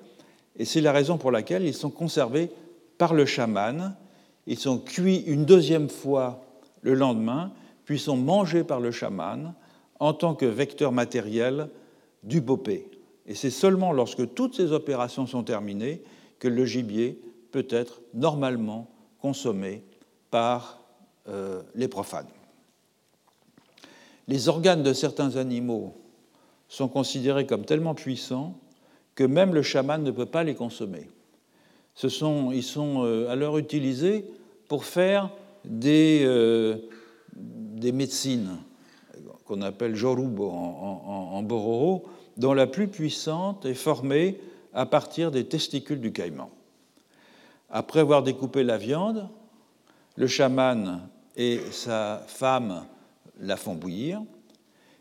et c'est la raison pour laquelle ils sont conservés par le chaman. Ils sont cuits une deuxième fois le lendemain, puis sont mangés par le chaman en tant que vecteur matériel du bopé. Et c'est seulement lorsque toutes ces opérations sont terminées que le gibier peut être normalement consommé par euh, les profanes. Les organes de certains animaux sont considérés comme tellement puissants que même le chaman ne peut pas les consommer ils sont euh, alors utilisés pour faire des, euh, médecines qu'on appelle jorubo en, bororo, dont la plus puissante est formée à partir des testicules du caïman. Après avoir découpé la viande, le chaman et sa femme la font bouillir.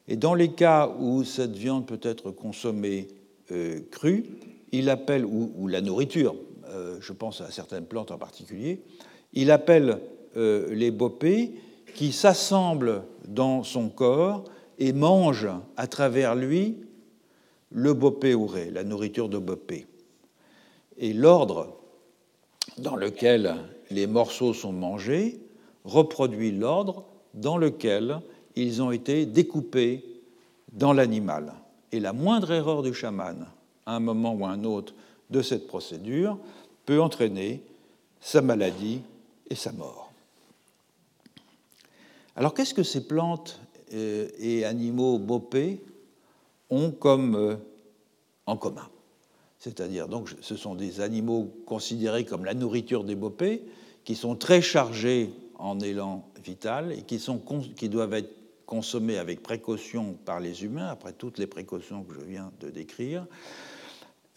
Et dans les cas où cette viande peut être consommée euh, crue, il appelle, ou, la nourriture je pense à certaines plantes en particulier, il appelle euh, les bopés qui s'assemblent dans son corps et mangent à travers lui le bopé ouré, la nourriture de bopé. Et l'ordre dans lequel les morceaux sont mangés reproduit l'ordre dans lequel ils ont été découpés dans l'animal. Et la moindre erreur du chaman, à un moment ou à un autre de cette procédure, peut entraîner sa maladie et sa mort. Alors qu'est-ce que ces plantes euh, et animaux bopés ont euh, en commun? C'est-à-dire, donc, ce sont des animaux considérés comme la nourriture des bopés, qui sont très chargés en élan vital et qui doivent être consommés avec précaution par les humains, après toutes les précautions que je viens de décrire.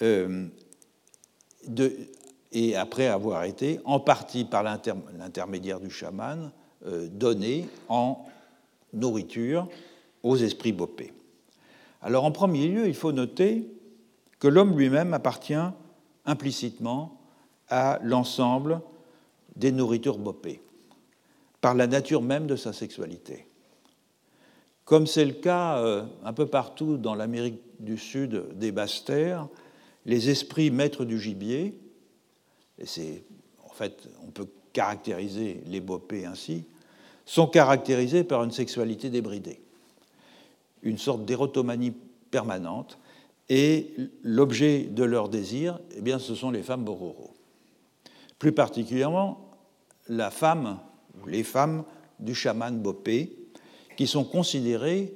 Euh, et après avoir été, en partie par l'intermédiaire du chaman, euh, donné en nourriture aux esprits bopés. Alors en premier lieu, il faut noter que l'homme lui-même appartient implicitement à l'ensemble des nourritures bopées, par la nature même de sa sexualité. Comme c'est le cas euh, un peu partout dans l'Amérique du Sud des basses terres, les esprits maîtres du gibier, et c'est en fait, on peut caractériser les bopés ainsi, sont caractérisés par une sexualité débridée, une sorte d'érotomanie permanente, et l'objet de leur désir, eh bien, ce sont les femmes bororo. Plus particulièrement, la femme les femmes du chaman bopé, qui sont considérées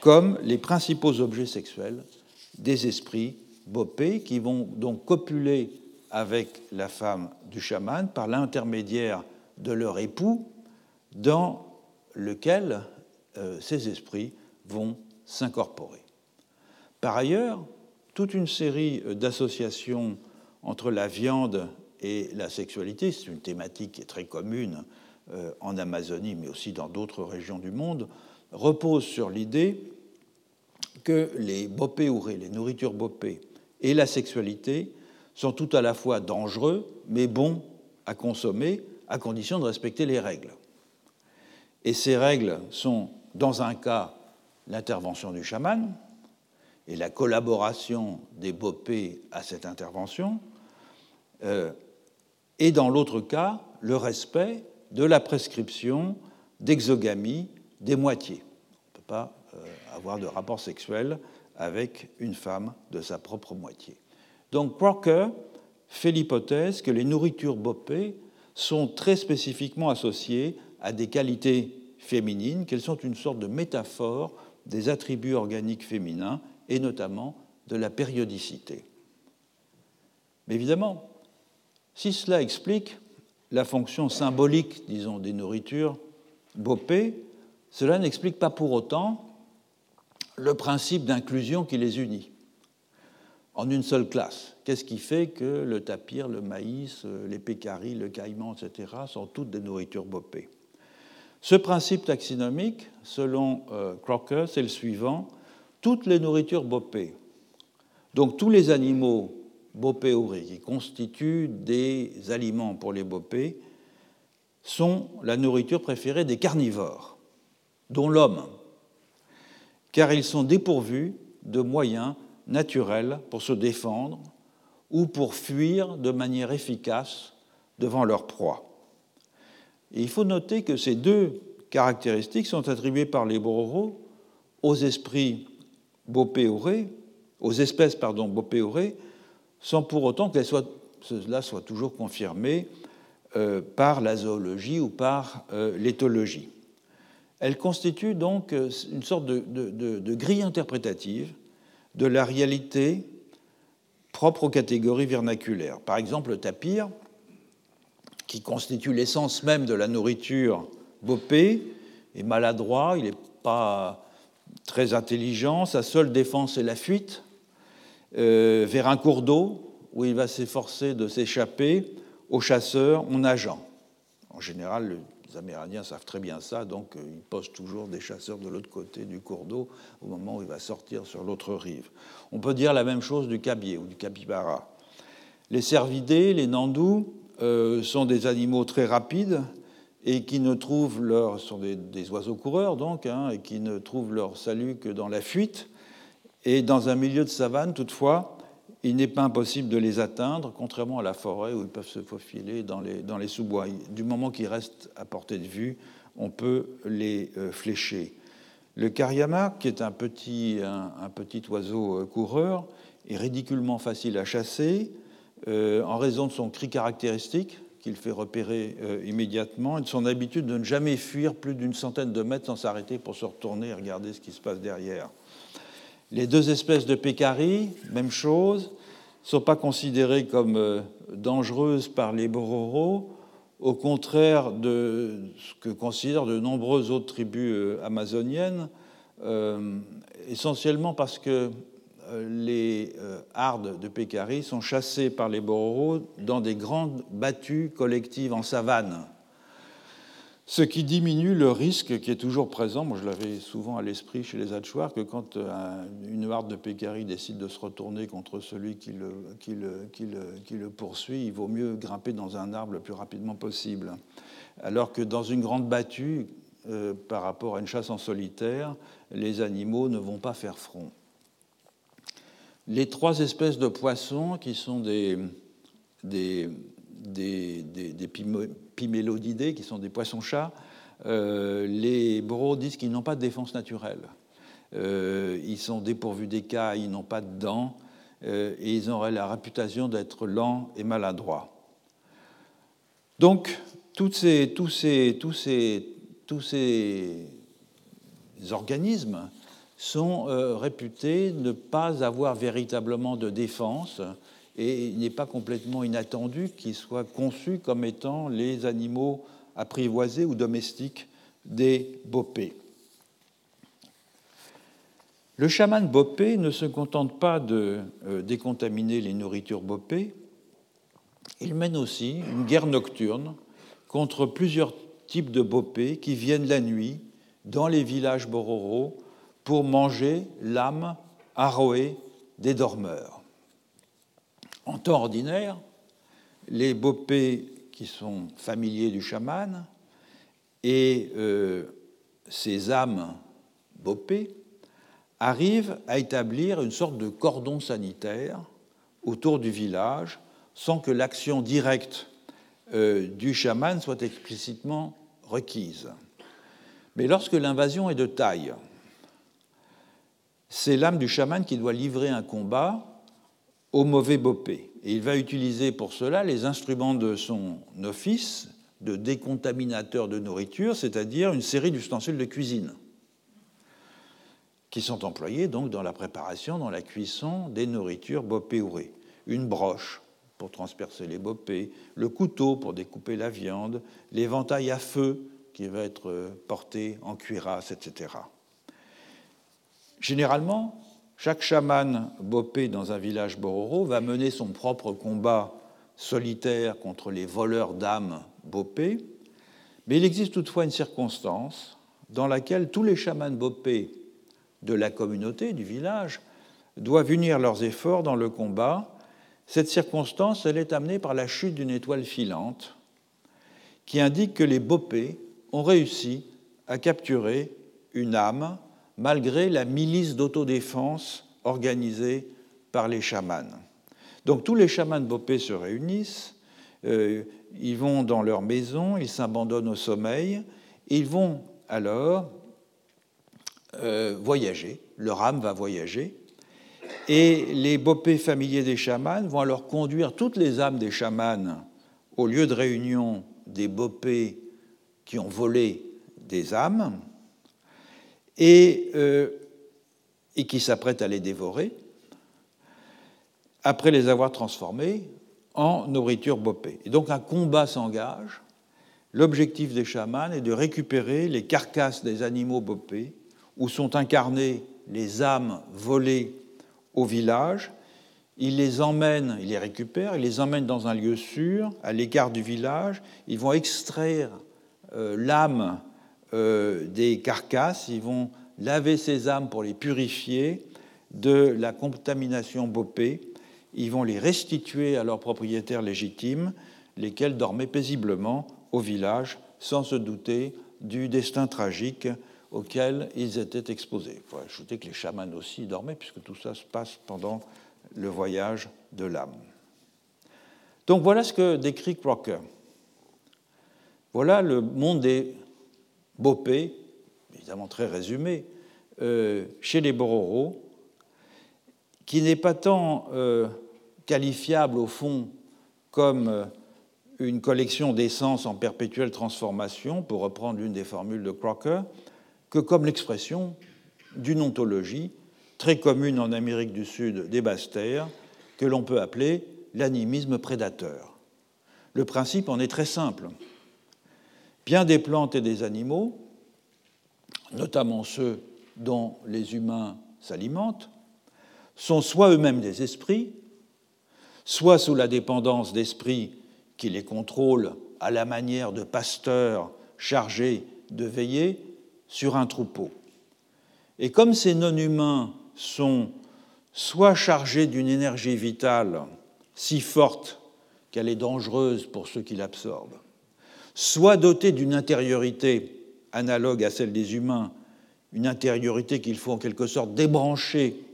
comme les principaux objets sexuels des esprits bopés, qui vont donc copuler avec la femme du chaman par l'intermédiaire de leur époux, dans lequel euh, ces esprits vont s'incorporer. Par ailleurs, toute une série d'associations entre la viande et la sexualité, c'est une thématique qui est très commune euh, en Amazonie, mais aussi dans d'autres régions du monde, repose sur l'idée que les bopé-ouré, les nourritures bopé, et la sexualité sont tout à la fois dangereux, mais bons à consommer, à condition de respecter les règles. Et ces règles sont, dans un cas, l'intervention du chaman et la collaboration des bopés à cette intervention, euh, et dans l'autre cas, le respect de la prescription d'exogamie des moitiés. On ne peut pas euh, avoir de rapport sexuel avec une femme de sa propre moitié. Donc Crocker fait l'hypothèse que les nourritures bopées sont très spécifiquement associées à des qualités féminines, qu'elles sont une sorte de métaphore des attributs organiques féminins et notamment de la périodicité. Mais évidemment, si cela explique la fonction symbolique, disons, des nourritures bopées, cela n'explique pas pour autant le principe d'inclusion qui les unit en une seule classe. Qu'est-ce qui fait que le tapir, le maïs, les pécaris, le caïman, etc., sont toutes des nourritures bopées? Ce principe taxinomique, selon euh, Crocker, c'est le suivant toutes les nourritures bopées, donc tous les animaux bopés qui constituent des aliments pour les bopés, sont la nourriture préférée des carnivores, dont l'homme, car ils sont dépourvus de moyens naturels pour se défendre ou pour fuir de manière efficace devant leur proie. Il faut noter que ces deux caractéristiques sont attribuées par les Bororo aux esprits bopéorés, aux espèces pardon, bopéorées, sans pour autant que cela soit toujours confirmé euh, par la zoologie ou par euh, l'éthologie. Elle constitue donc euh, une sorte de, grille interprétative de la réalité propre aux catégories vernaculaires. Par exemple, le tapir, qui constitue l'essence même de la nourriture bopée, est maladroit, il n'est pas très intelligent, sa seule défense est la fuite euh, vers un cours d'eau où il va s'efforcer de s'échapper aux chasseurs en nageant. En général, les Amérindiens savent très bien ça, donc euh, ils posent toujours des chasseurs de l'autre côté du cours d'eau au moment où il va sortir sur l'autre rive. On peut dire la même chose du cabier ou du capybara. Les cervidés, les nandous, euh, sont des animaux très rapides et qui ne trouvent leur sont des, oiseaux coureurs donc hein, et qui ne trouvent leur salut que dans la fuite. Et dans un milieu de savane, toutefois, il n'est pas impossible de les atteindre, contrairement à la forêt où ils peuvent se faufiler dans les, dans les sous-bois. Du moment qu'ils restent à portée de vue, on peut les euh, flécher. Le cariama, qui est un petit, un, petit oiseau euh, coureur, est ridiculement facile à chasser euh, en raison de son cri caractéristique, qu'il fait repérer immédiatement, et de son habitude de ne jamais fuir plus d'une centaine de mètres sans s'arrêter pour se retourner et regarder ce qui se passe derrière. Les deux espèces de pécaris, même chose, ne sont pas considérées comme euh, dangereuses par les Bororo, au contraire de ce que considèrent de nombreuses autres tribus euh, amazoniennes, essentiellement parce que les hardes de Pécari sont chassées par les Bororo dans des grandes battues collectives en savane ce qui diminue le risque qui est toujours présent. Moi, je l'avais souvent à l'esprit chez les Hatchouars, que quand euh, une harde de pécari décide de se retourner contre celui qui le, poursuit, il vaut mieux grimper dans un arbre le plus rapidement possible. Alors que dans une grande battue, euh, par rapport à une chasse en solitaire, les animaux ne vont pas faire front. Les trois espèces de poissons, qui sont des, des, des, des, des qui sont des poissons-chats, euh, les boros disent qu'ils n'ont pas de défense naturelle. Euh, ils sont dépourvus d'écailles, ils n'ont pas de dents, euh, et ils auraient la réputation d'être lents et maladroits. Donc, tous ces organismes sont réputés ne pas avoir véritablement de défense et il n'est pas complètement inattendu qu'ils soient conçus comme étant les animaux apprivoisés ou domestiques des bopés. Le chaman bopé ne se contente pas de euh, décontaminer les nourritures bopées, il mène aussi une guerre nocturne contre plusieurs types de bopés qui viennent la nuit dans les villages bororo pour manger l'âme arroée des dormeurs. En temps ordinaire, les bopés qui sont familiers du chaman et euh, ces âmes bopées arrivent à établir une sorte de cordon sanitaire autour du village sans que l'action directe euh, du chaman soit explicitement requise. Mais lorsque l'invasion est de taille, c'est l'âme du chaman qui doit livrer un combat au mauvais bopé. Et il va utiliser pour cela les instruments de son office de décontaminateur de nourriture, c'est-à-dire une série d'ustensiles de cuisine qui sont employés donc dans la préparation, dans la cuisson des nourritures bopéourées. Une broche pour transpercer les bopés, le couteau pour découper la viande, l'éventail à feu qui va être porté en cuirasse, etc. Généralement, chaque chaman bopé dans un village bororo va mener son propre combat solitaire contre les voleurs d'âmes bopés, mais il existe toutefois une circonstance dans laquelle tous les chamans bopés de la communauté, du village, doivent unir leurs efforts dans le combat. Cette circonstance, elle est amenée par la chute d'une étoile filante qui indique que les bopés ont réussi à capturer une âme malgré la milice d'autodéfense organisée par les chamans. Donc tous les chamans de Bopé se réunissent, euh, ils vont dans leur maison, ils s'abandonnent au sommeil, ils vont alors euh, voyager, leur âme va voyager, et les Bopés familiers des chamans vont alors conduire toutes les âmes des chamans au lieu de réunion des Bopés qui ont volé des âmes, euh, et, qui s'apprête à les dévorer, après les avoir transformés en nourriture bopée. Et donc un combat s'engage. L'objectif des chamans est de récupérer les carcasses des animaux bopés où sont incarnées les âmes volées au village. Ils les emmènent, ils les récupèrent, ils les emmènent dans un lieu sûr, à l'écart du village. Ils vont extraire euh, l'âme euh, des carcasses, ils vont laver ces âmes pour les purifier de la contamination bopée, ils vont les restituer à leurs propriétaires légitimes, lesquels dormaient paisiblement au village sans se douter du destin tragique auquel ils étaient exposés. Il faut ajouter que les chamans aussi dormaient, puisque tout ça se passe pendant le voyage de l'âme. Donc voilà ce que décrit Crocker. Voilà le monde des Bopé, évidemment très résumé, euh, chez les Bororo, qui n'est pas tant euh, qualifiable au fond comme euh, une collection d'essence en perpétuelle transformation, pour reprendre l'une des formules de Crocker, que comme l'expression d'une ontologie très commune en Amérique du Sud des basses-terres, que l'on peut appeler l'animisme prédateur. Le principe en est très simple bien des plantes et des animaux, notamment ceux dont les humains s'alimentent, sont soit eux-mêmes des esprits, soit sous la dépendance d'esprits qui les contrôlent à la manière de pasteurs chargés de veiller sur un troupeau. Et comme ces non-humains sont soit chargés d'une énergie vitale si forte qu'elle est dangereuse pour ceux qui l'absorbent, soit dotés d'une intériorité analogue à celle des humains, une intériorité qu'il faut en quelque sorte débrancher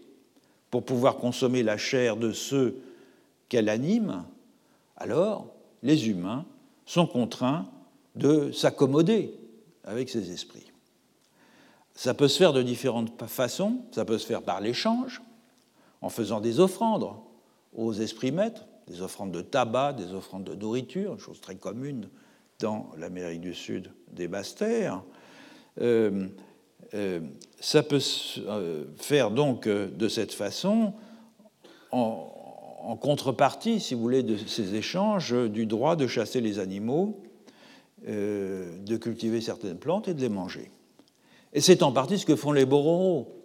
pour pouvoir consommer la chair de ceux qu'elle anime, alors les humains sont contraints de s'accommoder avec ces esprits. Ça peut se faire de différentes façons, ça peut se faire par l'échange, en faisant des offrandes aux esprits maîtres, des offrandes de tabac, des offrandes de nourriture, chose très commune dans l'Amérique du Sud des basses-terres. Euh, euh, ça peut se euh, faire donc de cette façon en, contrepartie, si vous voulez, de ces échanges, du droit de chasser les animaux, de cultiver certaines plantes et de les manger. Et c'est en partie ce que font les Bororo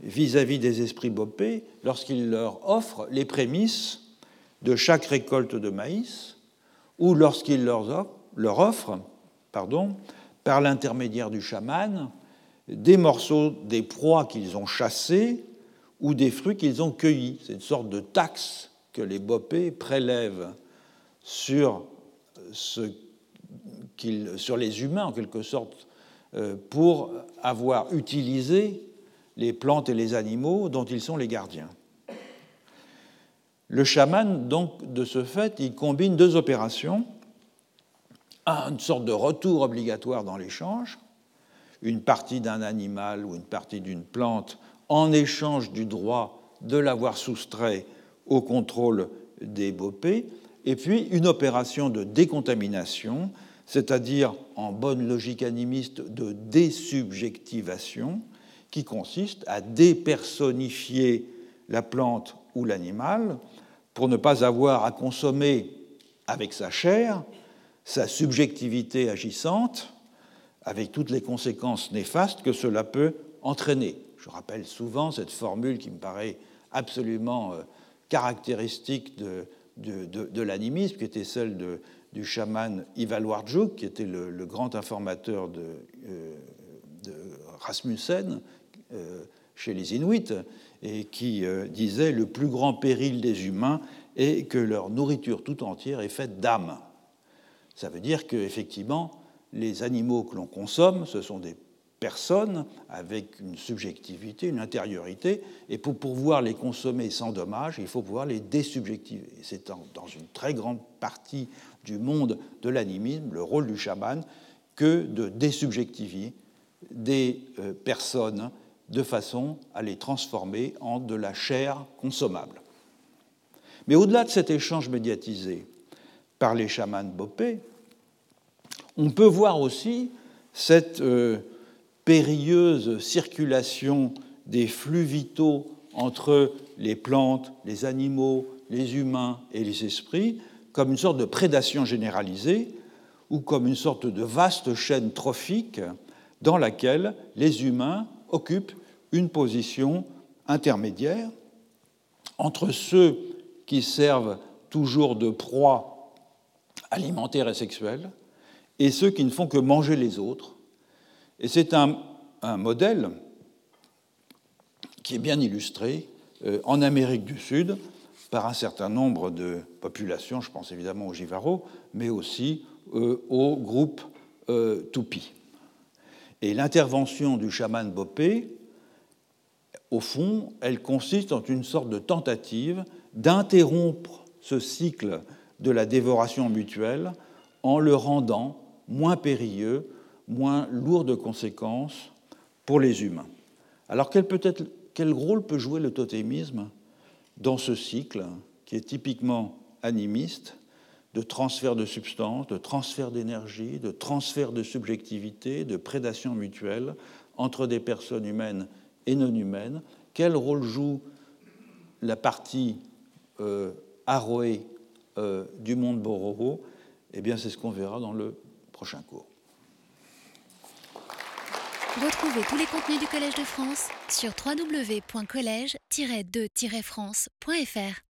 vis-à-vis des esprits bopés lorsqu'ils leur offrent les prémices de chaque récolte de maïs ou lorsqu'ils leur, leur offrent, pardon, par l'intermédiaire du chaman, des morceaux des proies qu'ils ont chassés ou des fruits qu'ils ont cueillis. C'est une sorte de taxe que les bopés prélèvent sur, ce sur les humains, en quelque sorte, euh, pour avoir utilisé les plantes et les animaux dont ils sont les gardiens. Le chaman, donc, de ce fait, il combine deux opérations. Une sorte de retour obligatoire dans l'échange, une partie d'un animal ou une partie d'une plante en échange du droit de l'avoir soustrait au contrôle des bopés, et puis une opération de décontamination, c'est-à-dire en bonne logique animiste de désubjectivation, qui consiste à dépersonnifier la plante ou l'animal pour ne pas avoir à consommer avec sa chair sa subjectivité agissante, avec toutes les conséquences néfastes que cela peut entraîner. Je rappelle souvent cette formule qui me paraît absolument euh, caractéristique de, l'animisme, qui était celle du chaman Ivalwardjuk, qui était le, grand informateur de, euh, Rasmussen euh, chez les Inuits, et qui disait le plus grand péril des humains est que leur nourriture tout entière est faite d'âme. Ça veut dire qu'effectivement, les animaux que l'on consomme, ce sont des personnes avec une subjectivité, une intériorité, et pour pouvoir les consommer sans dommage, il faut pouvoir les désubjectiver. C'est dans une très grande partie du monde de l'animisme le rôle du chaman que de désubjectiver des euh, personnes de façon à les transformer en de la chair consommable. Mais au-delà de cet échange médiatisé par les chamans bopés, on peut voir aussi cette euh, périlleuse circulation des flux vitaux entre les plantes, les animaux, les humains et les esprits comme une sorte de prédation généralisée ou comme une sorte de vaste chaîne trophique dans laquelle les humains occupent une position intermédiaire entre ceux qui servent toujours de proie alimentaire et sexuelle, et ceux qui ne font que manger les autres. Et c'est un, modèle qui est bien illustré euh, en Amérique du Sud par un certain nombre de populations, je pense évidemment aux Jivaro, mais aussi euh, aux groupes euh, Tupi. Et l'intervention du chaman Bopé, au fond, elle consiste en une sorte de tentative d'interrompre ce cycle de la dévoration mutuelle en le rendant moins périlleux, moins lourd de conséquences pour les humains. Alors quel, peut être, quel rôle peut jouer le totémisme dans ce cycle qui est typiquement animiste de transfert de substances, de transfert d'énergie, de transfert de subjectivité, de prédation mutuelle entre des personnes humaines et non humaines? Quel rôle joue la partie euh, euh, du monde Bororo, eh bien, c'est ce qu'on verra dans le prochain cours. Retrouvez tous les contenus du Collège de France sur www.colège-2-france.fr.